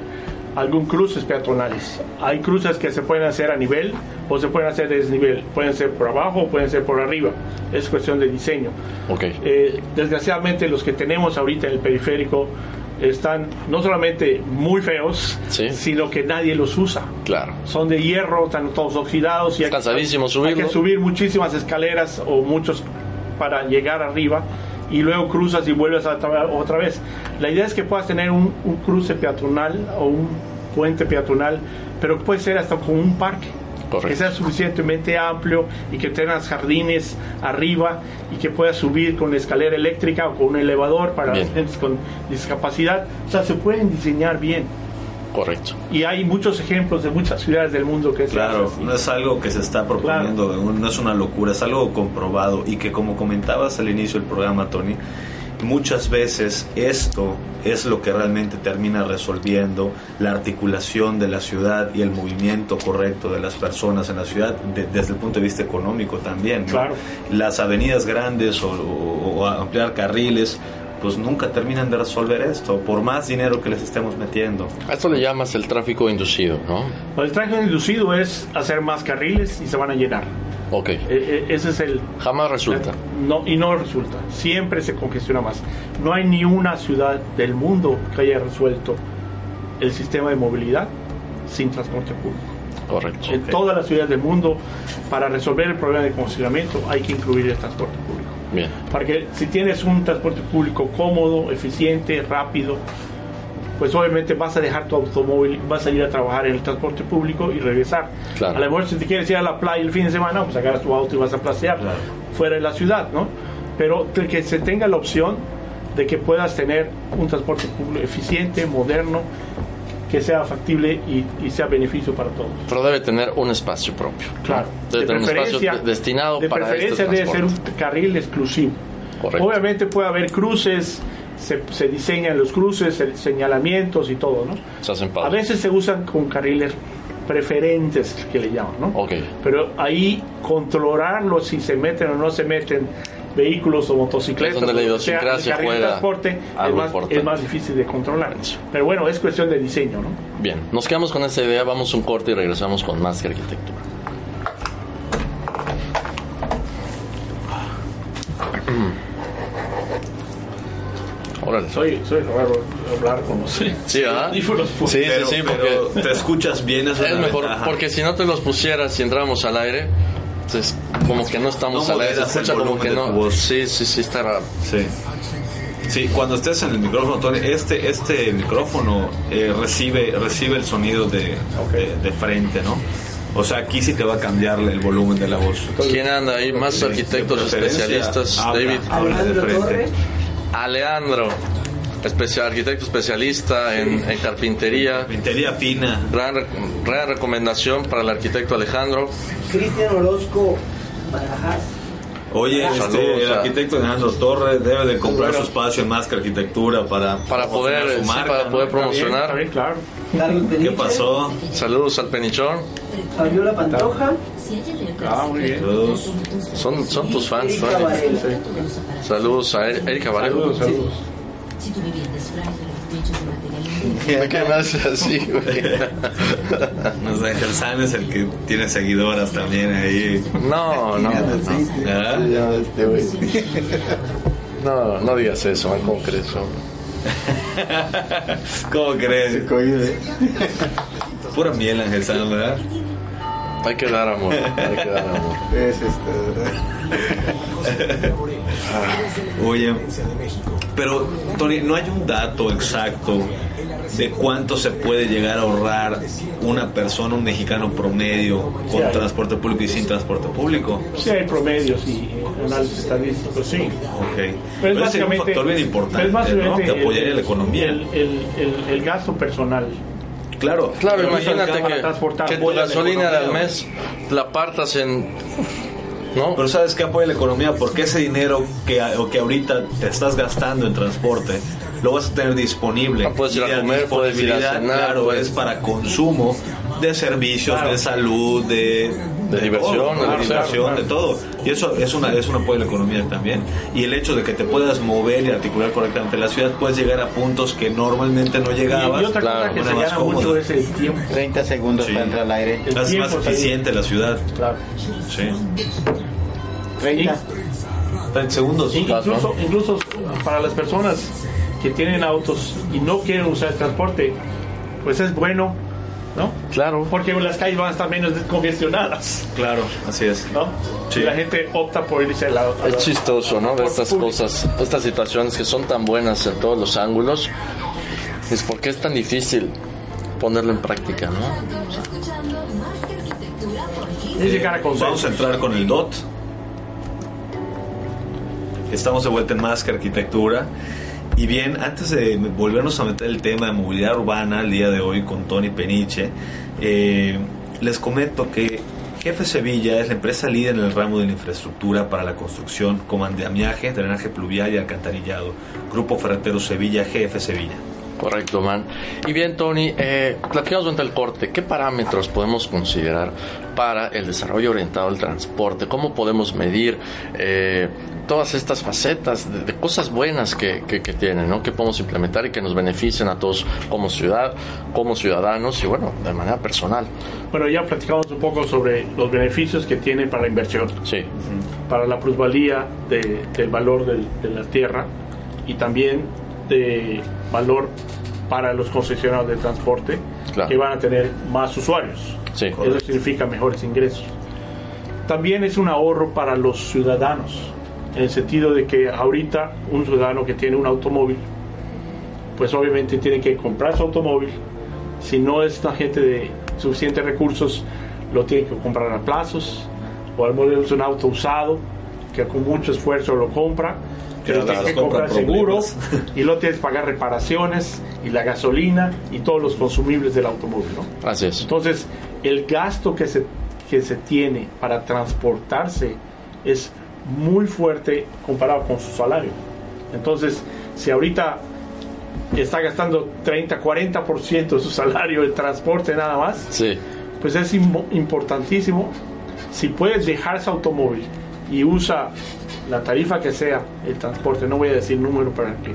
Speaker 4: algún cruces peatonales. Hay cruces que se pueden hacer a nivel o se pueden hacer desnivel. Pueden ser por abajo o pueden ser por arriba. Es cuestión de diseño.
Speaker 3: Ok,
Speaker 4: Eh, desgraciadamente los que tenemos ahorita en el periférico están no solamente muy feos,
Speaker 3: Sí.
Speaker 4: sino que nadie los usa.
Speaker 3: claro.
Speaker 4: Son de hierro, están todos oxidados y hay,
Speaker 3: Cansadísimo
Speaker 4: hay que subir muchísimas escaleras o muchos para llegar arriba y luego cruzas y vuelves a tra- otra vez. La idea es que puedas tener un, un cruce peatonal o un puente peatonal, pero puede ser hasta con un parque.
Speaker 3: Correcto.
Speaker 4: Que sea suficientemente amplio y que tengas jardines arriba y que puedas subir con escalera eléctrica o con un elevador para
Speaker 3: Bien.
Speaker 4: las gentes con discapacidad. O sea, se pueden diseñar bien.
Speaker 3: Correcto.
Speaker 4: Y hay muchos ejemplos de muchas ciudades del mundo que se
Speaker 5: Claro,
Speaker 4: así.
Speaker 5: no es algo que se está proponiendo, no es una locura, es algo comprobado y que como comentabas al inicio del programa, Tony, muchas veces esto es lo que realmente termina resolviendo la articulación de la ciudad y el movimiento correcto de las personas en la ciudad de- desde el punto de vista económico también. ¿no?
Speaker 4: Claro.
Speaker 5: Las avenidas grandes o, o- o ampliar carriles pues nunca terminan de resolver esto, por más dinero que les estemos metiendo.
Speaker 3: A esto le llamas el tráfico inducido, ¿no?
Speaker 4: El tráfico inducido es hacer más carriles y se van a llenar.
Speaker 3: Ok.
Speaker 4: Eh, ese es el...
Speaker 3: Jamás resulta.
Speaker 4: No, y no resulta. Siempre se congestiona más. No hay ni una ciudad del mundo que haya resuelto el sistema de movilidad sin transporte público.
Speaker 3: Correcto.
Speaker 4: En todas las ciudades del mundo, para resolver el problema de congestionamiento, hay que incluir el transporte público.
Speaker 3: Bien.
Speaker 4: Porque si tienes un transporte público cómodo, eficiente, rápido, pues obviamente vas a dejar tu automóvil, vas a ir a trabajar en el transporte público y regresar.
Speaker 3: Claro.
Speaker 4: A lo mejor si te quieres ir a la playa el fin de semana, pues agarras tu auto y vas a placear
Speaker 5: Claro.
Speaker 4: fuera de la ciudad, ¿no? Pero de que se tenga la opción de que puedas tener un transporte público eficiente, moderno, que sea factible y, y sea beneficio para todos.
Speaker 3: Pero debe tener un espacio propio.
Speaker 4: Claro.
Speaker 3: Debe tener un espacio de- destinado
Speaker 4: de
Speaker 3: para
Speaker 4: preferencia
Speaker 3: este
Speaker 4: debe ser un carril exclusivo.
Speaker 3: Correcto.
Speaker 4: Obviamente puede haber cruces, se, se diseñan los cruces, se- señalamientos y todo, ¿no?
Speaker 3: Se hacen
Speaker 4: A veces se usan con carriles preferentes, que le llaman, ¿no?
Speaker 3: Ok.
Speaker 4: Pero ahí controlarlo si se meten o no se meten vehículos o motocicletas,
Speaker 3: donde la
Speaker 4: o sea, el de transporte es más, es más difícil de controlar. Pero bueno, es cuestión de diseño, ¿no?
Speaker 3: Bien, nos quedamos con esta idea, vamos un corte y regresamos con más que arquitectura.
Speaker 4: Soy, soy raro hablar con los
Speaker 3: Sí,
Speaker 4: pues.
Speaker 3: Sí,
Speaker 5: pero,
Speaker 3: sí, sí,
Speaker 5: pero
Speaker 3: porque
Speaker 5: te escuchas bien, eso
Speaker 3: es mejor,
Speaker 5: ventaja.
Speaker 3: porque si no te los pusieras y entramos al aire, entonces como que no estamos
Speaker 5: No
Speaker 3: al aire, se escucha como que no.
Speaker 5: voz.
Speaker 3: Sí, sí, sí, está raro.
Speaker 5: Sí. Sí, cuando estés en el micrófono, Tony, este, este micrófono eh, recibe, recibe el sonido de, de, de frente, ¿no? O sea, aquí sí te va a cambiar el volumen de la voz.
Speaker 3: ¿Quién anda ahí? Más arquitectos especialistas,
Speaker 5: habla,
Speaker 3: David.
Speaker 5: habla de frente.
Speaker 3: Alejandro, especial, arquitecto especialista en, en carpintería.
Speaker 5: Pintería fina.
Speaker 3: Gran, gran recomendación para el arquitecto Alejandro.
Speaker 6: Cristian Orozco Barajas,
Speaker 5: Oye, este,
Speaker 3: Saludos
Speaker 5: el arquitecto Alejandro Torres debe de comprar su espacio en más que arquitectura para,
Speaker 3: Para poder,
Speaker 5: promocionar su
Speaker 3: sí,
Speaker 5: marca,
Speaker 3: para
Speaker 5: ¿no?
Speaker 3: poder
Speaker 4: Está bien,
Speaker 3: promocionar.
Speaker 4: está bien, claro.
Speaker 5: ¿Qué pasó?
Speaker 3: Saludos al Penichón.
Speaker 6: Fabiola Pantoja,
Speaker 4: Ah, muy bien.
Speaker 5: Saludos.
Speaker 3: Son, son tus fans. ¿no? Saludos a Er- Erika Varela.
Speaker 4: Saludos, saludos.
Speaker 7: Si tu vivienda es frágil, techos de material
Speaker 3: ¿Por qué me haces así, güey?
Speaker 5: No sé, Gersan es el que tiene seguidoras también ahí.
Speaker 3: No, no, no.
Speaker 5: ¿Ah?
Speaker 3: No, no digas eso, man, ¿cómo crees? hombre?
Speaker 5: ¿Cómo crees? Pura miel, Ángel San, ¿verdad?
Speaker 3: Hay que dar amor, hay que dar amor.
Speaker 5: Oye, pero Tony, no hay un dato exacto de cuánto se puede llegar a ahorrar una persona, un mexicano promedio, con
Speaker 4: Sí
Speaker 5: transporte público y sin transporte público.
Speaker 4: Sí hay promedios y análisis estadísticos, sí.
Speaker 5: Ok.
Speaker 4: Pero
Speaker 5: Pero
Speaker 4: es
Speaker 5: un factor bien importante, ¿no? Que apoyaría
Speaker 4: el-
Speaker 5: la economía.
Speaker 4: El, el, el, el gasto personal.
Speaker 5: Claro,
Speaker 3: Claro, imagínate
Speaker 5: al al
Speaker 3: que, que tu gasolina del
Speaker 4: economía,
Speaker 3: mes la partas en ¿no?
Speaker 5: Pero ¿sabes qué apoya la economía? Porque ese dinero que, o que ahorita te estás gastando en transporte lo vas a tener disponible.
Speaker 3: Ah, puedes ir a
Speaker 5: Y la
Speaker 3: comer, puedes ir a cenar,
Speaker 5: Claro,
Speaker 3: puedes-
Speaker 5: es para consumo de servicios, de salud, de,
Speaker 3: De diversión,
Speaker 5: todo,
Speaker 3: de
Speaker 5: diversión, de todo. Y eso es, una, es un apoyo a la economía también. Y el hecho de que te puedas mover y articular correctamente la ciudad, puedes llegar a puntos que normalmente no
Speaker 4: Y,
Speaker 5: llegabas.
Speaker 4: y otra
Speaker 3: claro,
Speaker 4: cosa que se
Speaker 5: más
Speaker 4: llama mucho es el tiempo.
Speaker 8: 30 segundos
Speaker 5: Sí.
Speaker 8: para entrar al aire.
Speaker 4: El
Speaker 5: Más,
Speaker 4: tiempo
Speaker 5: más eficiente la ciudad.
Speaker 4: Claro.
Speaker 5: Sí.
Speaker 8: 30.
Speaker 5: 30 segundos.
Speaker 4: Incluso, incluso para las personas que tienen autos y no quieren usar el transporte, pues es bueno, ¿no?
Speaker 3: Claro.
Speaker 4: Porque las calles van a estar menos congestionadas,
Speaker 5: Claro, así es.
Speaker 4: ¿no?
Speaker 5: Sí.
Speaker 4: Y la gente opta por irse al lado.
Speaker 3: Es chistoso, ¿no? Ver estas
Speaker 4: Público.
Speaker 3: cosas, estas situaciones que son tan buenas en todos los ángulos. Es porque es tan difícil ponerlo en práctica, ¿no?
Speaker 7: Escuchando más que arquitectura por
Speaker 4: Es llegar a
Speaker 5: Vamos a entrar con el DOT. Estamos de vuelta en Más que Arquitectura. Y bien, antes de volvernos a meter el tema de movilidad urbana el día de hoy con Tony Peniche, eh, les comento que Jefe Sevilla es la empresa líder en el ramo de la infraestructura para la construcción, comandamiaje, drenaje pluvial y alcantarillado. Grupo Ferretero Sevilla, GF Sevilla.
Speaker 3: Correcto, man. Y bien, Tony, eh, platicamos durante el corte. ¿Qué parámetros podemos considerar para el desarrollo orientado al transporte? ¿Cómo podemos medir eh, todas estas facetas de, de cosas buenas que, que, que tienen, ¿no? que podemos implementar y que nos beneficien a todos como ciudad, como ciudadanos y, bueno, de manera personal?
Speaker 4: Bueno, ya platicamos un poco sobre los beneficios que tiene para la inversión,
Speaker 3: Sí,
Speaker 4: para la plusvalía de- del valor de la tierra y también de valor para los concesionarios de transporte
Speaker 3: Claro.
Speaker 4: que van a tener más usuarios.
Speaker 3: sí,
Speaker 4: Eso significa mejores ingresos. También es un ahorro para los ciudadanos, en el sentido de que ahorita un ciudadano que tiene un automóvil, pues obviamente tiene que comprar su automóvil. Si no es una gente de suficientes recursos, lo tiene que comprar a plazos, o al menos un auto usado, que con mucho esfuerzo lo compra, pero
Speaker 5: Claro,
Speaker 4: tiene que
Speaker 5: compra
Speaker 4: comprar seguro
Speaker 5: problemas.
Speaker 4: y lo tienes que pagar reparaciones y la gasolina y todos los consumibles del automóvil, ¿no?
Speaker 3: así es.
Speaker 4: Entonces, el gasto que se, que se tiene para transportarse es muy fuerte comparado con su salario. Entonces, si ahorita está gastando 30, 40% de su salario en transporte nada más,
Speaker 3: Sí,
Speaker 4: pues es im- importantísimo. Si puedes dejar ese automóvil y usa la tarifa que sea el transporte, no voy a decir número para que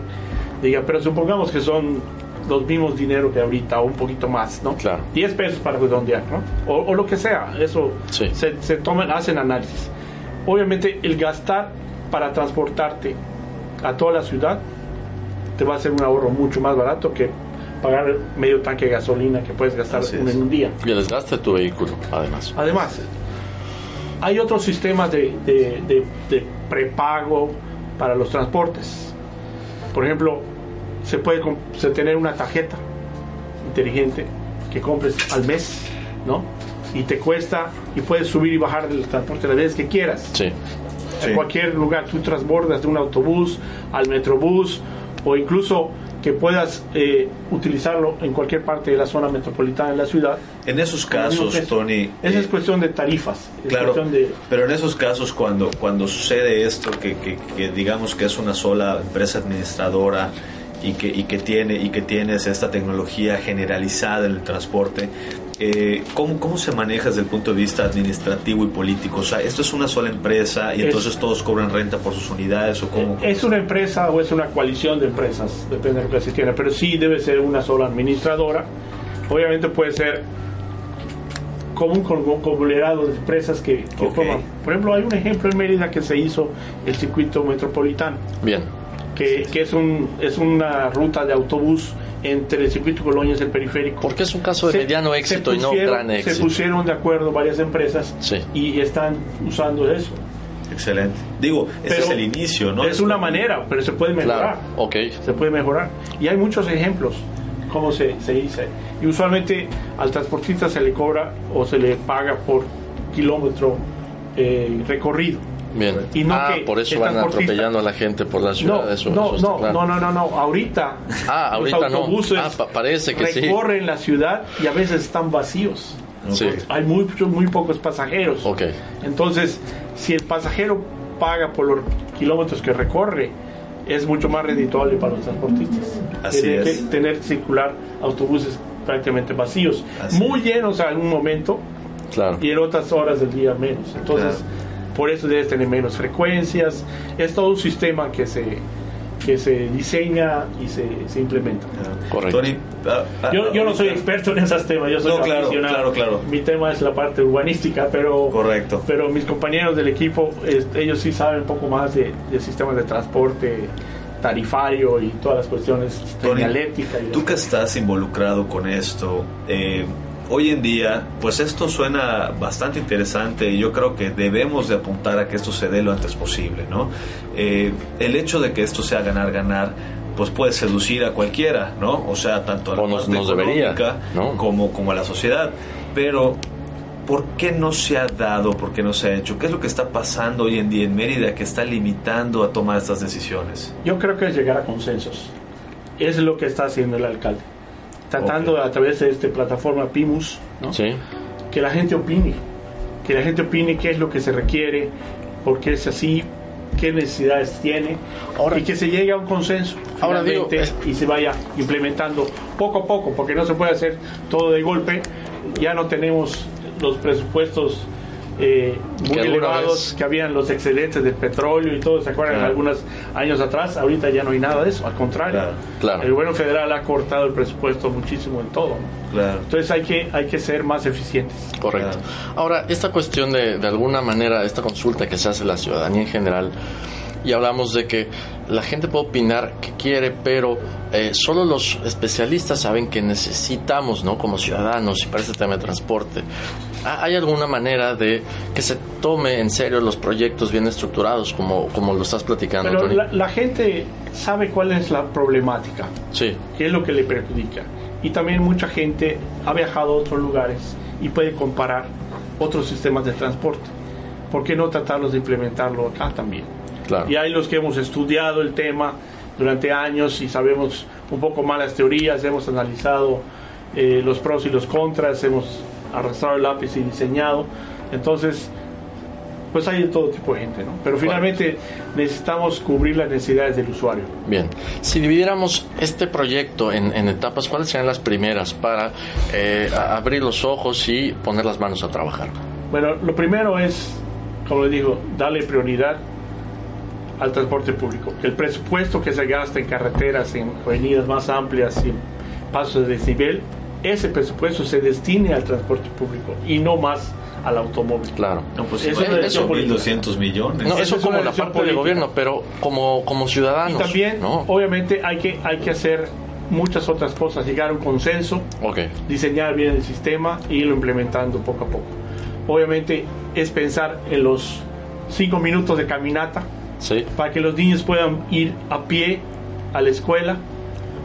Speaker 4: diga, pero supongamos que son los mismos dinero que ahorita o un poquito más, ¿no?
Speaker 3: Claro.
Speaker 4: 10 pesos para redondear, ¿no? O, o lo que sea, eso
Speaker 3: Sí.
Speaker 4: se, se toman, hacen análisis. Obviamente el gastar para transportarte a toda la ciudad te va a hacer un ahorro mucho más barato que pagar medio tanque de gasolina que puedes gastar en un día.
Speaker 3: y el desgaste de tu vehículo, además.
Speaker 4: Además, hay otros sistemas de, de- de- de prepago para los transportes. Por ejemplo, se puede se tener una tarjeta inteligente que compres al mes, ¿no? Y te cuesta y puedes subir y bajar del transporte las veces que quieras.
Speaker 3: Sí,
Speaker 5: Sí.
Speaker 4: En cualquier lugar tú transbordas de un autobús al metrobús o incluso que puedas eh, utilizarlo en cualquier parte de la zona metropolitana de la ciudad.
Speaker 5: En esos casos. Tony.
Speaker 4: Esa es
Speaker 5: eh,
Speaker 4: cuestión de tarifas.
Speaker 5: Claro,
Speaker 4: de,
Speaker 5: pero en esos casos cuando, cuando sucede esto, que, que- que digamos que es una sola empresa administradora y que, y que tiene y que tienes esta tecnología generalizada en el transporte, eh, ¿cómo, ¿cómo se maneja desde el punto de vista administrativo y político? O sea, ¿esto es una sola empresa y
Speaker 4: Es-
Speaker 5: entonces todos cobran renta por sus unidades o cómo?
Speaker 4: Es una empresa o es una coalición de empresas, depende de lo que se quiera, pero sí debe ser una sola administradora. Obviamente puede ser como un con- conglomerado de empresas que, que forman. Por ejemplo, hay un ejemplo en Mérida que se hizo el circuito metropolitano,
Speaker 3: bien.
Speaker 4: que, que es, un, es una ruta de autobús entre el circuito Colonias y el periférico.
Speaker 3: Porque es un caso de
Speaker 4: Se-
Speaker 3: mediano
Speaker 4: se
Speaker 3: éxito y no
Speaker 4: pusieron-
Speaker 3: gran
Speaker 4: Se
Speaker 3: éxito.
Speaker 4: pusieron de acuerdo varias empresas
Speaker 3: Sí.
Speaker 4: y están usando eso.
Speaker 5: Excelente. Digo, ese
Speaker 4: Pero
Speaker 5: es el inicio, ¿no?
Speaker 4: Es una manera, pero se puede mejorar.
Speaker 3: Claro, ok.
Speaker 4: se puede mejorar. Y hay muchos ejemplos cómo se, se dice. Y usualmente al transportista se le cobra o se le paga por kilómetro eh, recorrido.
Speaker 3: Bien.
Speaker 4: Y no
Speaker 3: ah,
Speaker 4: que
Speaker 3: por eso van atropellando a la gente por la ciudad.
Speaker 4: No,
Speaker 3: eso,
Speaker 4: no,
Speaker 3: eso está
Speaker 4: no,
Speaker 3: claro.
Speaker 4: no, no, no, no, ahorita,
Speaker 3: Ah, ahorita
Speaker 4: los
Speaker 3: no.
Speaker 4: autobuses
Speaker 3: Ah, pa- parece que sí.
Speaker 4: recorren la ciudad y a veces están vacíos.
Speaker 3: Sí.
Speaker 4: Hay muchos, muy pocos pasajeros.
Speaker 3: Ok.
Speaker 4: Entonces, si el pasajero paga por los kilómetros que recorre, es mucho más redituable para los transportistas.
Speaker 5: Así
Speaker 4: Tener
Speaker 5: es.
Speaker 4: que tener que circular autobuses prácticamente vacíos,
Speaker 5: Así
Speaker 4: muy llenos en algún momento
Speaker 3: Claro.
Speaker 4: y en otras horas del día menos. Entonces, por eso debes tener menos frecuencias. Es todo un sistema que se, que se diseña y se, se implementa.
Speaker 3: Correcto.
Speaker 5: Tony, ah, ah,
Speaker 4: Yo, yo no soy experto en esos temas, yo soy
Speaker 5: No, claro, claro, claro.
Speaker 4: Mi tema es la parte urbanística, pero,
Speaker 5: Correcto.
Speaker 4: pero mis compañeros del equipo, es- ellos sí saben un poco más de, de sistemas de transporte tarifario y todas las cuestiones
Speaker 5: Tony, tú que estás involucrado con esto, eh, hoy en día, pues esto suena bastante interesante y yo creo que debemos de apuntar a que esto se dé lo antes posible, ¿no? Eh, el hecho de que esto sea ganar, ganar, pues puede seducir a cualquiera, ¿no? O sea, tanto a la
Speaker 3: nos-
Speaker 5: parte
Speaker 3: nos debería,
Speaker 5: económica
Speaker 3: ¿no?
Speaker 5: como, como a la sociedad. Pero, ¿por qué no se ha dado? ¿Por qué no se ha hecho? ¿Qué es lo que está pasando hoy en día en Mérida que está limitando a tomar estas decisiones?
Speaker 4: Yo creo que es llegar a consensos. Es lo que está haciendo el alcalde. Tratando a través de esta plataforma PIMUS, ¿no?
Speaker 3: Sí.
Speaker 4: que la gente opine, que la gente opine qué es lo que se requiere, por qué es así, qué necesidades tiene,
Speaker 3: Ahora-
Speaker 4: y que se llegue a un consenso
Speaker 3: Ahora digo,
Speaker 4: y se vaya implementando poco a poco, porque no se puede hacer todo de golpe, ya no tenemos los presupuestos eh, muy elevados
Speaker 3: vez-
Speaker 4: que habían los excedentes del petróleo y todo, ¿se acuerdan?
Speaker 3: Claro.
Speaker 4: Algunos años atrás, ahorita ya no hay nada de eso, al contrario.
Speaker 5: Claro,
Speaker 3: claro.
Speaker 4: El gobierno federal ha cortado el presupuesto muchísimo en todo. ¿no?
Speaker 5: Claro.
Speaker 4: Entonces hay que, hay que ser más eficientes.
Speaker 3: Correcto. Ahora, esta cuestión de, de alguna manera, esta consulta que se hace a la ciudadanía en general, y hablamos de que la gente puede opinar que quiere, pero eh, solo los especialistas saben que necesitamos, ¿no? Como ciudadanos y para este tema de transporte. ¿Ha- ¿Hay alguna manera de que se tome en serio los proyectos bien estructurados, como, como lo estás platicando,
Speaker 4: Pero
Speaker 3: Tony?
Speaker 4: la, la gente sabe cuál es la problemática,
Speaker 3: Sí,
Speaker 4: qué es lo que le perjudica. Y también mucha gente ha viajado a otros lugares y puede comparar otros sistemas de transporte. ¿Por qué no tratarlos de implementarlo acá también?
Speaker 3: claro.
Speaker 4: Y hay los que hemos estudiado el tema durante años y sabemos un poco más las teorías, hemos analizado eh, los pros y los contras, hemos arrastrado el lápiz y diseñado. Entonces, pues hay de todo tipo de gente, ¿no? Pero finalmente necesitamos cubrir las necesidades del usuario.
Speaker 3: Bien, si dividiéramos este proyecto en, en etapas, ¿cuáles serían las primeras para eh, abrir los ojos y poner las manos a trabajar?
Speaker 4: Bueno, lo primero es, como les digo, darle prioridad al transporte público. Que el presupuesto que se gasta en carreteras, en avenidas más amplias en pasos de desnivel, ese presupuesto se destine al transporte público y no más al automóvil.
Speaker 3: Claro.
Speaker 5: No, pues
Speaker 4: Eso es eso,
Speaker 5: 1.200 millones.
Speaker 3: No, eso
Speaker 4: es
Speaker 3: como la parte del
Speaker 4: política.
Speaker 3: gobierno, pero como, como ciudadanos.
Speaker 4: Y también,
Speaker 3: ¿no?
Speaker 4: obviamente, hay que, hay que hacer muchas otras cosas, llegar a un consenso,
Speaker 3: Ok,
Speaker 4: diseñar bien el sistema e irlo implementando poco a poco. Obviamente es pensar en los cinco minutos de caminata
Speaker 3: sí,
Speaker 4: para que los niños puedan ir a pie a la escuela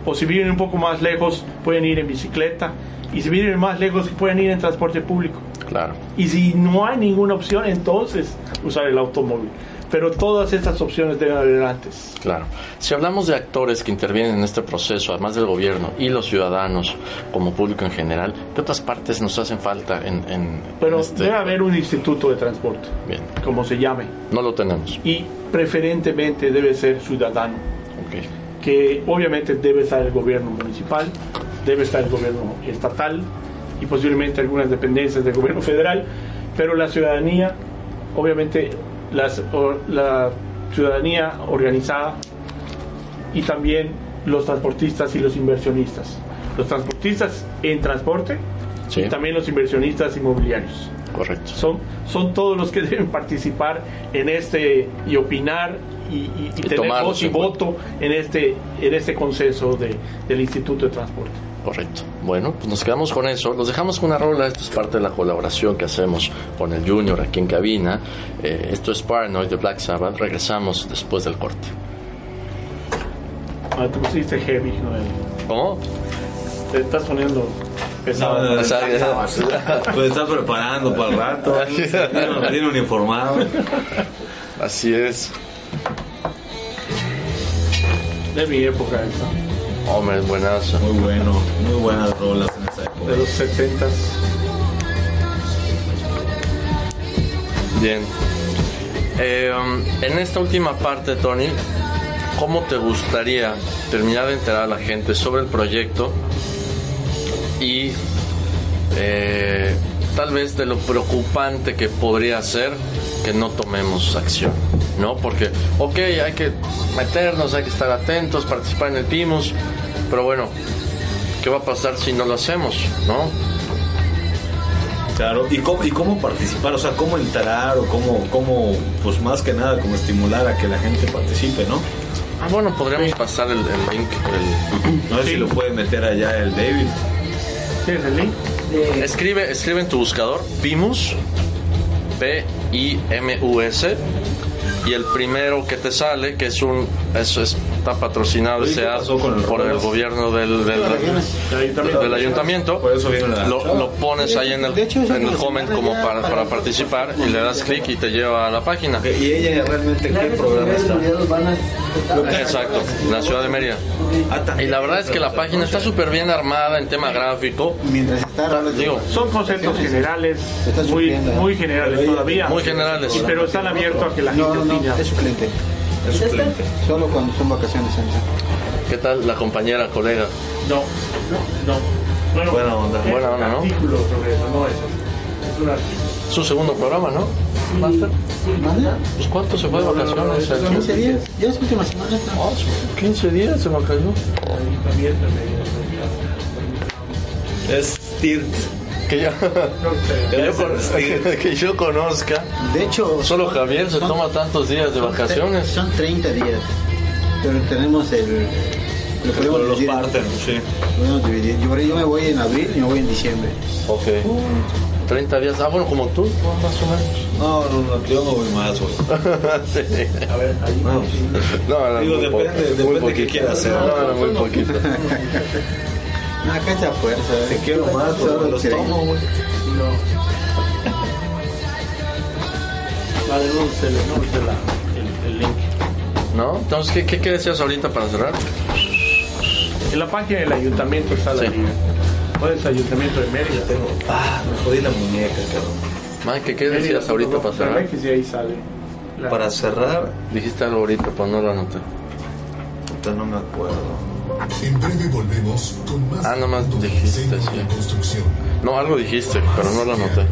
Speaker 4: o si viven un poco más lejos pueden ir en bicicleta y si viven más lejos pueden ir en transporte público.
Speaker 3: claro.
Speaker 4: Y si no hay ninguna opción, entonces usar el automóvil. Pero todas estas opciones deben haber antes.
Speaker 3: Claro. Si hablamos de actores que intervienen en este proceso, además del gobierno y los ciudadanos como público en general, ¿qué otras partes nos hacen falta en, en-
Speaker 4: Pero
Speaker 3: en este?
Speaker 4: debe haber un instituto de transporte,
Speaker 3: Bien,
Speaker 4: como se llame.
Speaker 3: no lo tenemos.
Speaker 4: Y preferentemente debe ser ciudadano.
Speaker 3: Ok,
Speaker 4: que obviamente debe estar el gobierno municipal, debe estar el gobierno estatal y posiblemente algunas dependencias del gobierno federal, pero la ciudadanía, obviamente las, o- la ciudadanía organizada y también los transportistas y los inversionistas. Los transportistas en transporte
Speaker 3: Sí.
Speaker 4: y también los inversionistas inmobiliarios.
Speaker 3: correcto.
Speaker 4: Son, son todos los que deben participar en este y opinar y, y- y tener voz y voto en este, en este consenso de, del Instituto de Transporte.
Speaker 3: Correcto. Bueno, pues nos quedamos con eso. Los dejamos con una rola. Esto es parte de la colaboración que hacemos con el Junior aquí en cabina. Eh, esto es Paranoid de Black Sabbath. Regresamos después del corte.
Speaker 4: Ah, tú pusiste heavy, Noel.
Speaker 3: ¿Cómo?
Speaker 4: Te estás poniendo pesado.
Speaker 5: No, no,
Speaker 3: O sea,
Speaker 5: Pues está preparando para el rato. Viene uniformado.
Speaker 3: Así es.
Speaker 4: De mi época esa,
Speaker 3: Hombre, es buenazo.
Speaker 5: Muy bueno, muy buenas rolas en esa
Speaker 4: de
Speaker 5: época.
Speaker 4: los 70s.
Speaker 3: Bien. Eh, um, en esta última parte, Tony, ¿cómo te gustaría terminar de enterar a la gente sobre el proyecto y eh, tal vez de lo preocupante que podría ser que no tomemos acción? ¿No? Porque, ok, hay que meternos, hay que estar atentos, participar en el PIMUS, pero bueno, ¿qué va a pasar si no lo hacemos? ¿No?
Speaker 5: Claro, ¿y cómo, y cómo participar? O sea, ¿cómo entrar o cómo, cómo, pues más que nada, como estimular a que la gente participe, ¿no?
Speaker 3: Ah, bueno, podríamos pasar el, el link. el-
Speaker 5: No sé si lo puede meter allá el David.
Speaker 4: ¿Tienes el link?
Speaker 3: Escribe, escribe en tu buscador PIMUS, P-I-M-U-S, y el primero que te sale, que es un, eso es- está patrocinado ese
Speaker 5: ¿qué
Speaker 3: ad
Speaker 5: pasó con el
Speaker 3: por el gobierno del, del, del ayuntamiento.
Speaker 5: Por eso viene la...
Speaker 3: Lo, lo pones ahí en el, en el comment como para,
Speaker 8: para-
Speaker 3: participar y le das clic y te lleva a la página.
Speaker 5: ¿Y ella realmente qué programa está?
Speaker 3: Exacto, la ciudad de Mérida.
Speaker 5: Ah,
Speaker 3: Y la verdad es que la página está súper bien armada en tema gráfico.
Speaker 8: Mientras está
Speaker 3: Digo,
Speaker 4: Son conceptos generales, muy,
Speaker 8: ¿eh?
Speaker 4: muy generales todavía.
Speaker 3: muy generales.
Speaker 4: Y- Pero están abiertos a que la gente
Speaker 8: No, no, no,
Speaker 4: opine.
Speaker 8: Es suplente. Solo cuando son vacaciones.
Speaker 3: ¿Qué tal la compañera, colega?
Speaker 4: No, no, no. Bueno,
Speaker 5: Buena onda.
Speaker 4: es
Speaker 3: Buena onda, ¿no?
Speaker 4: artículo sobre eso, no eso. Es un artículo.
Speaker 3: Su segundo programa, ¿no? Master.
Speaker 8: ¿Manda?
Speaker 3: Pues ¿cuánto se fue de vacaciones?
Speaker 8: 15 días. Ya es última semana.
Speaker 3: Ah, su- 15 días se lo cayó.
Speaker 5: Es Tirt.
Speaker 3: Que yo,
Speaker 4: No
Speaker 3: que yo, con- que yo conozca.
Speaker 8: De hecho,
Speaker 3: Solo Javier se
Speaker 8: son-
Speaker 3: toma tantos días de vacaciones.
Speaker 8: Son 30 días. Pero tenemos el. Lo podemos
Speaker 5: los
Speaker 8: dividir.
Speaker 5: parten, sí.
Speaker 8: Dividir. Yo, yo me voy en abril y me voy en diciembre.
Speaker 3: Ok. 30 días. Ah, bueno, como tú, ¿no? más o menos.
Speaker 5: No, no, no, yo no voy más, güey.
Speaker 3: sí.
Speaker 4: A ver, ahí.
Speaker 5: No,
Speaker 3: No, no,
Speaker 5: Digo,
Speaker 3: muy
Speaker 5: depende- depende
Speaker 3: muy
Speaker 5: qué
Speaker 3: poquito.
Speaker 5: quiera hacer.
Speaker 3: No, no, muy poquito.
Speaker 8: No, acá está fuerza.
Speaker 5: Te quiero más,
Speaker 8: Solo
Speaker 5: los tomo, güey.
Speaker 4: Vale, no sé, no la, el, el link.
Speaker 3: ¿No? Entonces, ¿qué, qué, qué decías ahorita para cerrar?
Speaker 4: En la página del ayuntamiento está la
Speaker 3: Sí.
Speaker 4: liga. Puedes ayuntamiento de Mérida. Tengo.
Speaker 5: Ah, me jodí la muñeca, cabrón.
Speaker 3: Mike, ¿qué decías ahorita para cerrar?
Speaker 4: Que sí, ahí sale. La-
Speaker 5: Para cerrar,
Speaker 3: Dijiste algo ahorita, pero no lo anoté.
Speaker 5: puta, no me acuerdo.
Speaker 2: En breve volvemos con más
Speaker 3: Ah,
Speaker 2: datos del
Speaker 3: dijiste, sí.
Speaker 2: Construcción.
Speaker 3: No, algo dijiste, pero no lo anoté.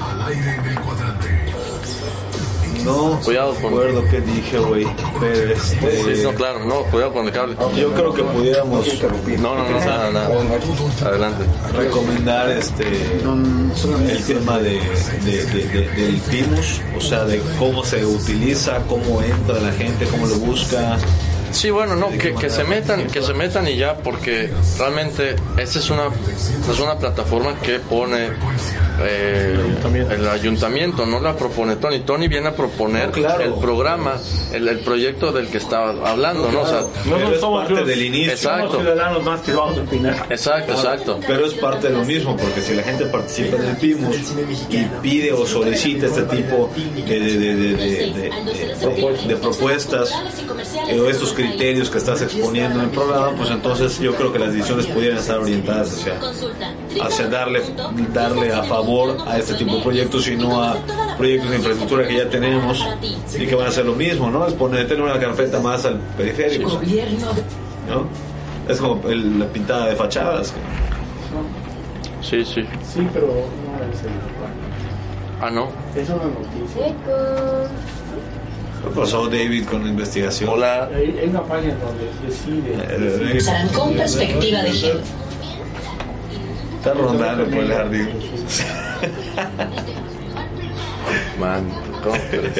Speaker 2: Al aire en el.
Speaker 5: No
Speaker 3: Cuidado con-
Speaker 5: recuerdo qué dije, güey. Pero este.
Speaker 3: Sí, no, claro, no, cuidado con el cable.
Speaker 5: Yo creo que pudiéramos
Speaker 3: No, no, no, nada, nada. Adelante.
Speaker 5: recomendar este el tema de, de- de- de- del PIMUS, o sea, de cómo se utiliza, cómo entra la gente, cómo lo busca.
Speaker 3: Sí, bueno, no, que, que se metan, que se metan y ya, porque realmente esa es una, es una plataforma que pone eh, el ayuntamiento, no la propone Tony. Tony viene a proponer
Speaker 5: No, claro.
Speaker 3: el programa, el, el proyecto del que estaba hablando, ¿no? O sea,
Speaker 4: no somos
Speaker 5: parte del inicio.
Speaker 3: Exacto.
Speaker 4: Somos ciudadanos más que vamos a opinar.
Speaker 3: exacto, exacto.
Speaker 5: Pero es parte de lo mismo, porque si la gente participa en el PIMUS y pide o solicita este tipo de, de, de, de- de- de- de propuestas eh, o estos criterios que estás exponiendo en el programa, pues entonces yo creo que las decisiones pudieran estar orientadas hacia, hacia darle, darle a favor a este tipo de proyectos y no a proyectos de infraestructura que ya tenemos y que van a hacer lo mismo, ¿no? Es ponerle una carpeta más al periférico, ¿no? Es como el- la pintada de fachadas.
Speaker 3: Sí, sí.
Speaker 4: Sí, pero no es el
Speaker 3: Ah, no.
Speaker 4: Es una noticia.
Speaker 5: ¿Qué pasó David con la investigación?
Speaker 3: Hola.
Speaker 4: Hay, una página donde decide.
Speaker 5: Eh,
Speaker 7: Serán con perspectiva de género.
Speaker 5: Está rondando por el jardín.
Speaker 3: Man, ¿cómo crees?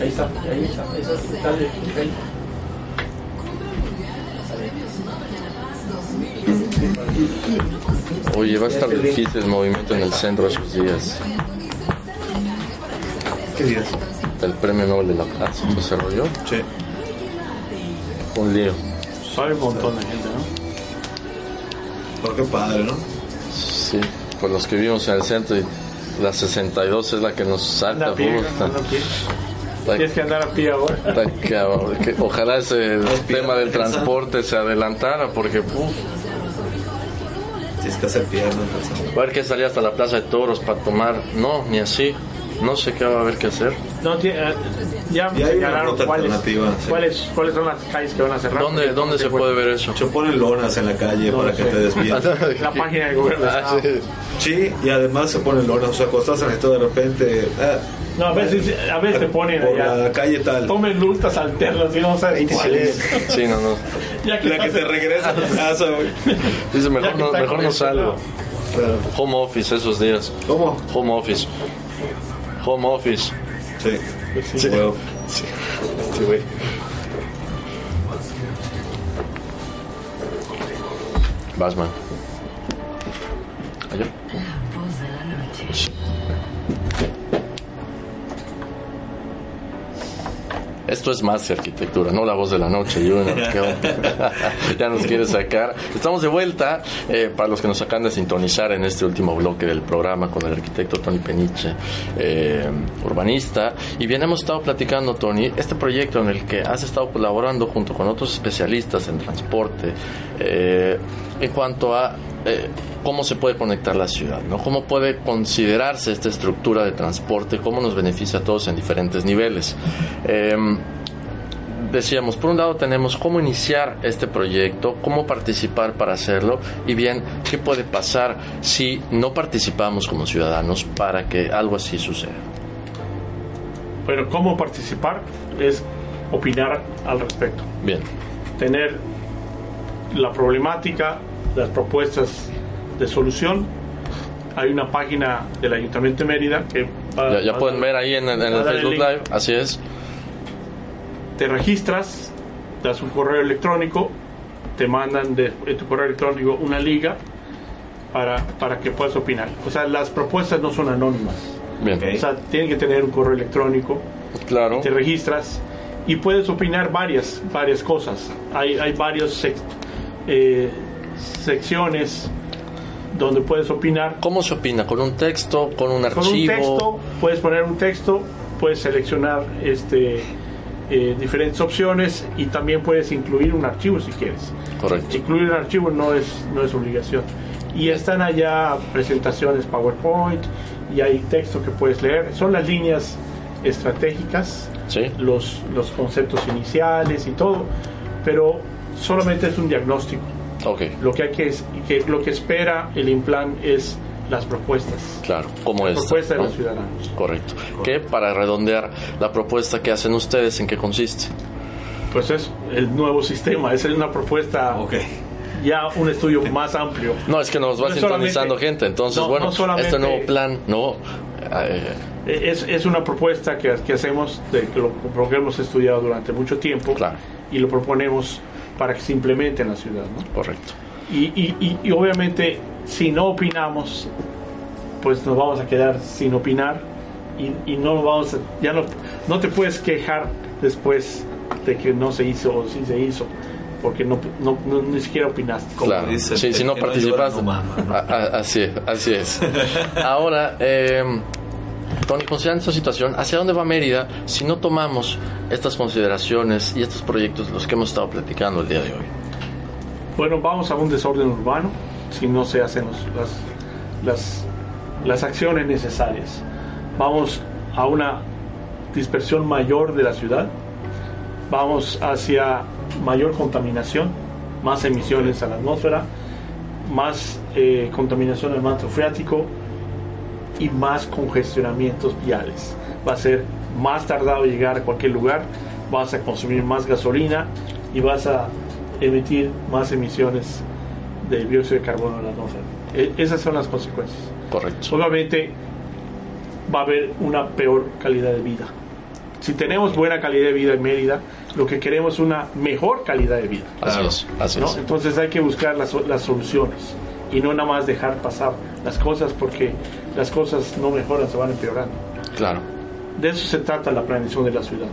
Speaker 4: Ahí está, ahí está. Esa está
Speaker 3: Oye, va a estar difícil el movimiento en el centro esos días.
Speaker 5: ¿Qué días?
Speaker 3: El premio Nobel de la Paz, ¿se desarrolló?
Speaker 5: Sí.
Speaker 3: Un lío.
Speaker 4: Sabe un montón de gente, ¿no?
Speaker 5: Pero qué padre, ¿no?
Speaker 3: Sí, pues los que vivimos en el centro y la 62 es la que nos salta.
Speaker 4: Tienes que andar a pie ahora.
Speaker 3: Ojalá ese tema del transporte se adelantara porque uf,
Speaker 5: Tienes que hacer piernas.
Speaker 3: va a haber que salir hasta la plaza de toros para tomar. No, ni así. No sé qué va a haber que hacer.
Speaker 4: No, eh, ya
Speaker 5: Y hay una
Speaker 4: señalaron cuáles,
Speaker 5: alternativa, sí.
Speaker 4: cuáles, cuáles son las calles que van a cerrar.
Speaker 3: ¿Dónde, dónde se puede ver eso?
Speaker 5: Se ponen lonas en la calle
Speaker 4: No
Speaker 5: para que
Speaker 4: sé.
Speaker 5: te despiertes.
Speaker 4: La página del gobierno. de
Speaker 3: Ah, sí.
Speaker 5: Sí, y además se ponen lonas. O sea, cuando estás en esto de repente. ah,
Speaker 4: No, a veces, a veces te ponen
Speaker 5: por
Speaker 4: allá.
Speaker 5: la calle tal.
Speaker 4: Tomen rutas alternas y no sabes cuál es.
Speaker 3: Sí, no, no.
Speaker 4: Ya
Speaker 5: La que te regresa a tu casa, güey.
Speaker 3: Dice, mejor
Speaker 4: que
Speaker 3: no, mejor no salgo.
Speaker 5: Claro.
Speaker 3: Home office esos días.
Speaker 5: ¿Cómo?
Speaker 3: Home office. Home office.
Speaker 5: Sí.
Speaker 4: Sí.
Speaker 5: Huevo.
Speaker 3: Sí, güey. Vas, man. Esto es más arquitectura, no la voz de la noche. ¿Qué onda? ya nos quiere sacar. Estamos de vuelta eh, para los que nos acaban de sintonizar en este último bloque del programa con el arquitecto Tony Peniche, eh, urbanista. Y bien, hemos estado platicando, Tony, este proyecto en el que has estado colaborando junto con otros especialistas en transporte eh, en cuanto a eh, cómo se puede conectar la ciudad, ¿no? Cómo puede considerarse esta estructura de transporte, cómo nos beneficia a todos en diferentes niveles. Eh, decíamos, por un lado tenemos cómo iniciar este proyecto, cómo participar para hacerlo y bien, qué puede pasar si no participamos como ciudadanos para que algo así suceda.
Speaker 4: Pero cómo participar es opinar al respecto.
Speaker 3: Bien,
Speaker 4: Tener la problemática, las propuestas de solución. Hay una página del Ayuntamiento de Mérida que va-
Speaker 3: ya, ya
Speaker 4: va-
Speaker 3: pueden ver ahí en, en el Facebook. Live, así es.
Speaker 4: te registras, das un correo electrónico, te mandan de, tu correo electrónico una liga para, para que puedas opinar. O sea, las propuestas no son anónimas.
Speaker 3: Bien.
Speaker 4: O sea, tienen que tener un correo electrónico,
Speaker 3: claro.
Speaker 4: te registras y puedes opinar varias, varias cosas. Hay, hay varias sec- eh, secciones donde puedes opinar.
Speaker 3: ¿Cómo se opina? ¿Con un texto? ¿Con un
Speaker 4: Con un
Speaker 3: archivo?
Speaker 4: texto, puedes poner un texto, puedes seleccionar este, eh, diferentes opciones y también puedes incluir un archivo si quieres.
Speaker 3: Correcto.
Speaker 4: Incluir un archivo no es, no es obligación. Y están allá presentaciones PowerPoint y hay texto que puedes leer. Son las líneas estratégicas,
Speaker 3: Sí,
Speaker 4: los, los conceptos iniciales y todo, pero solamente es un diagnóstico.
Speaker 3: Ok,
Speaker 4: Lo que, hay que, es, que, lo que espera el IMPLAN es las propuestas.
Speaker 3: claro. ¿Cómo
Speaker 4: La
Speaker 3: es?
Speaker 4: propuesta de los ciudadanos.
Speaker 3: Correcto. Que para redondear la propuesta que hacen ustedes, ¿en qué consiste?
Speaker 4: Pues es el nuevo sistema, es una propuesta, ya un estudio más amplio.
Speaker 3: No, es que nos va
Speaker 4: No
Speaker 3: sintonizando gente. Entonces,
Speaker 4: no,
Speaker 3: bueno,
Speaker 4: no solamente-
Speaker 3: este nuevo plan, no. eh,
Speaker 4: Es, es una propuesta que, que hacemos, de que lo, lo que hemos estudiado durante mucho tiempo
Speaker 3: Claro.
Speaker 4: y lo proponemos para que se implemente en la ciudad. ¿no?
Speaker 3: correcto.
Speaker 4: Y, y- y- y obviamente, si no opinamos, pues nos vamos a quedar sin opinar y, y no nos vamos a- ya no, no te puedes quejar después de que no se hizo o sí se hizo, porque no, no- no- ni siquiera opinaste.
Speaker 3: Claro.
Speaker 5: dice,
Speaker 3: Sí, si no
Speaker 5: que no
Speaker 3: así es, así es. Ahora, eh, Tony, considerando esta situación, ¿hacia dónde va Mérida si no tomamos estas consideraciones y estos proyectos de los que hemos estado platicando el día de hoy?
Speaker 4: Bueno, vamos a un desorden urbano si no se hacen las, las, las acciones necesarias. Vamos a una dispersión mayor de la ciudad. Vamos hacia mayor contaminación, más emisiones a la atmósfera, más eh, contaminación al manto freático y más congestionamientos viales. Va a ser más tardado llegar a cualquier lugar, vas a consumir más gasolina y vas a emitir más emisiones de dióxido de carbono en la atmósfera. E- esas son las consecuencias.
Speaker 3: Correcto.
Speaker 4: Obviamente va a haber una peor calidad de vida. Si tenemos buena calidad de vida en Mérida, lo que queremos es una mejor calidad de vida.
Speaker 3: Así
Speaker 5: Claro.
Speaker 3: es, así
Speaker 4: ¿no?
Speaker 3: es.
Speaker 4: Entonces hay que buscar las, las soluciones y no nada más dejar pasar las cosas porque las cosas no mejoran, se van empeorando.
Speaker 3: Claro.
Speaker 4: De eso se trata la planeación de la ciudad.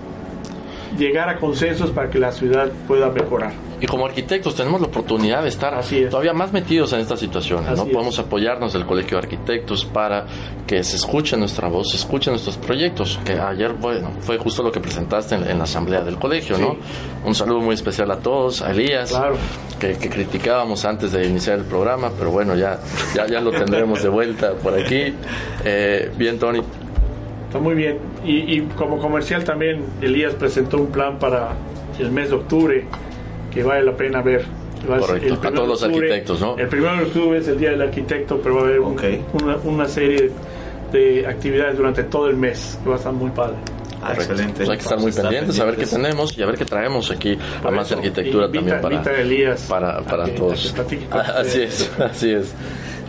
Speaker 4: Llegar a consensos para que la ciudad pueda mejorar.
Speaker 3: Y como arquitectos tenemos la oportunidad de estar todavía más metidos en estas situaciones, ¿no?
Speaker 4: Es.
Speaker 3: Podemos apoyarnos del Colegio de Arquitectos para que se escuche nuestra voz, se escuchen nuestros proyectos, que ayer, bueno, fue justo lo que presentaste en, en la asamblea del colegio, ¿no? Un saludo muy especial a todos, a Elías, que, que criticábamos antes de iniciar el programa, pero bueno, ya, ya, ya lo tendremos de vuelta por aquí. Eh, bien, Tony.
Speaker 4: Está muy bien. Y, y como comercial también, Elías presentó un plan para el mes de octubre que vale la pena ver.
Speaker 3: Correcto, a
Speaker 4: primero
Speaker 3: todos los
Speaker 4: octubre.
Speaker 3: arquitectos, ¿no?
Speaker 4: El primero de octubre es el Día del Arquitecto, pero va a haber un- una, una serie de actividades durante todo el mes que va a estar muy padre.
Speaker 5: Ah,
Speaker 3: Correcto.
Speaker 5: excelente.
Speaker 3: Pues hay que estar muy pendientes, a ver qué tenemos y a ver qué traemos aquí a más
Speaker 4: eso,
Speaker 3: arquitectura
Speaker 4: invita-
Speaker 3: también para,
Speaker 4: invita a Elías
Speaker 3: para, para
Speaker 4: a que- a
Speaker 3: todos. así es, así es.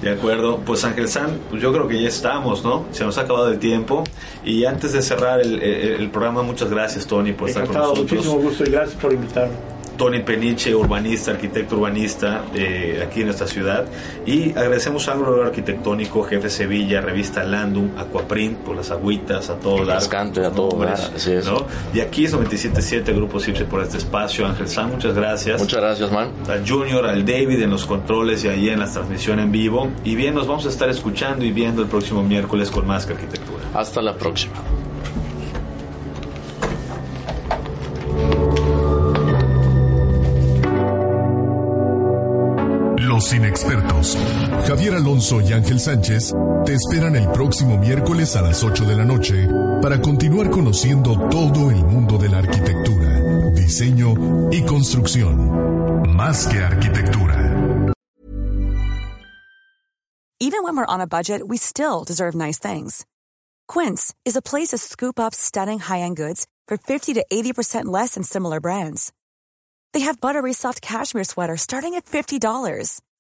Speaker 5: De acuerdo, pues Ángel San, pues yo creo que ya estamos, ¿no? Se nos ha acabado el tiempo. Y antes de cerrar el, el- el programa, muchas gracias, Tony, por estar con nosotros.
Speaker 4: muchísimo gusto y gracias por invitarme.
Speaker 5: Tony Peniche, urbanista, arquitecto urbanista eh, aquí en nuestra ciudad. Y agradecemos a Agro Arquitectónico, Jefe Sevilla, Revista Landum, Aquaprint, por las agüitas, a todo dar.
Speaker 3: Refrescante, a todo dar, así es.
Speaker 5: ¿no? Y aquí es 97.7 Grupo Cipse por este espacio. Ángel San, muchas gracias.
Speaker 3: Muchas gracias, man.
Speaker 5: Al Junior, al David en los controles y ahí en la transmisión en vivo. Y bien, nos vamos a estar escuchando y viendo el próximo miércoles con más que arquitectura.
Speaker 3: Hasta la próxima.
Speaker 2: Los inexpertos, Javier Alonso y Ángel Sánchez, te esperan el próximo miércoles a las 8 de la noche para continuar conociendo todo el mundo de la arquitectura, diseño y construcción. Más que arquitectura.
Speaker 9: Even when we're on a budget, we still deserve nice things. Quince is a place to scoop up stunning high-end goods for 50 to 80% less than similar brands. They have buttery soft cashmere sweaters starting at $50,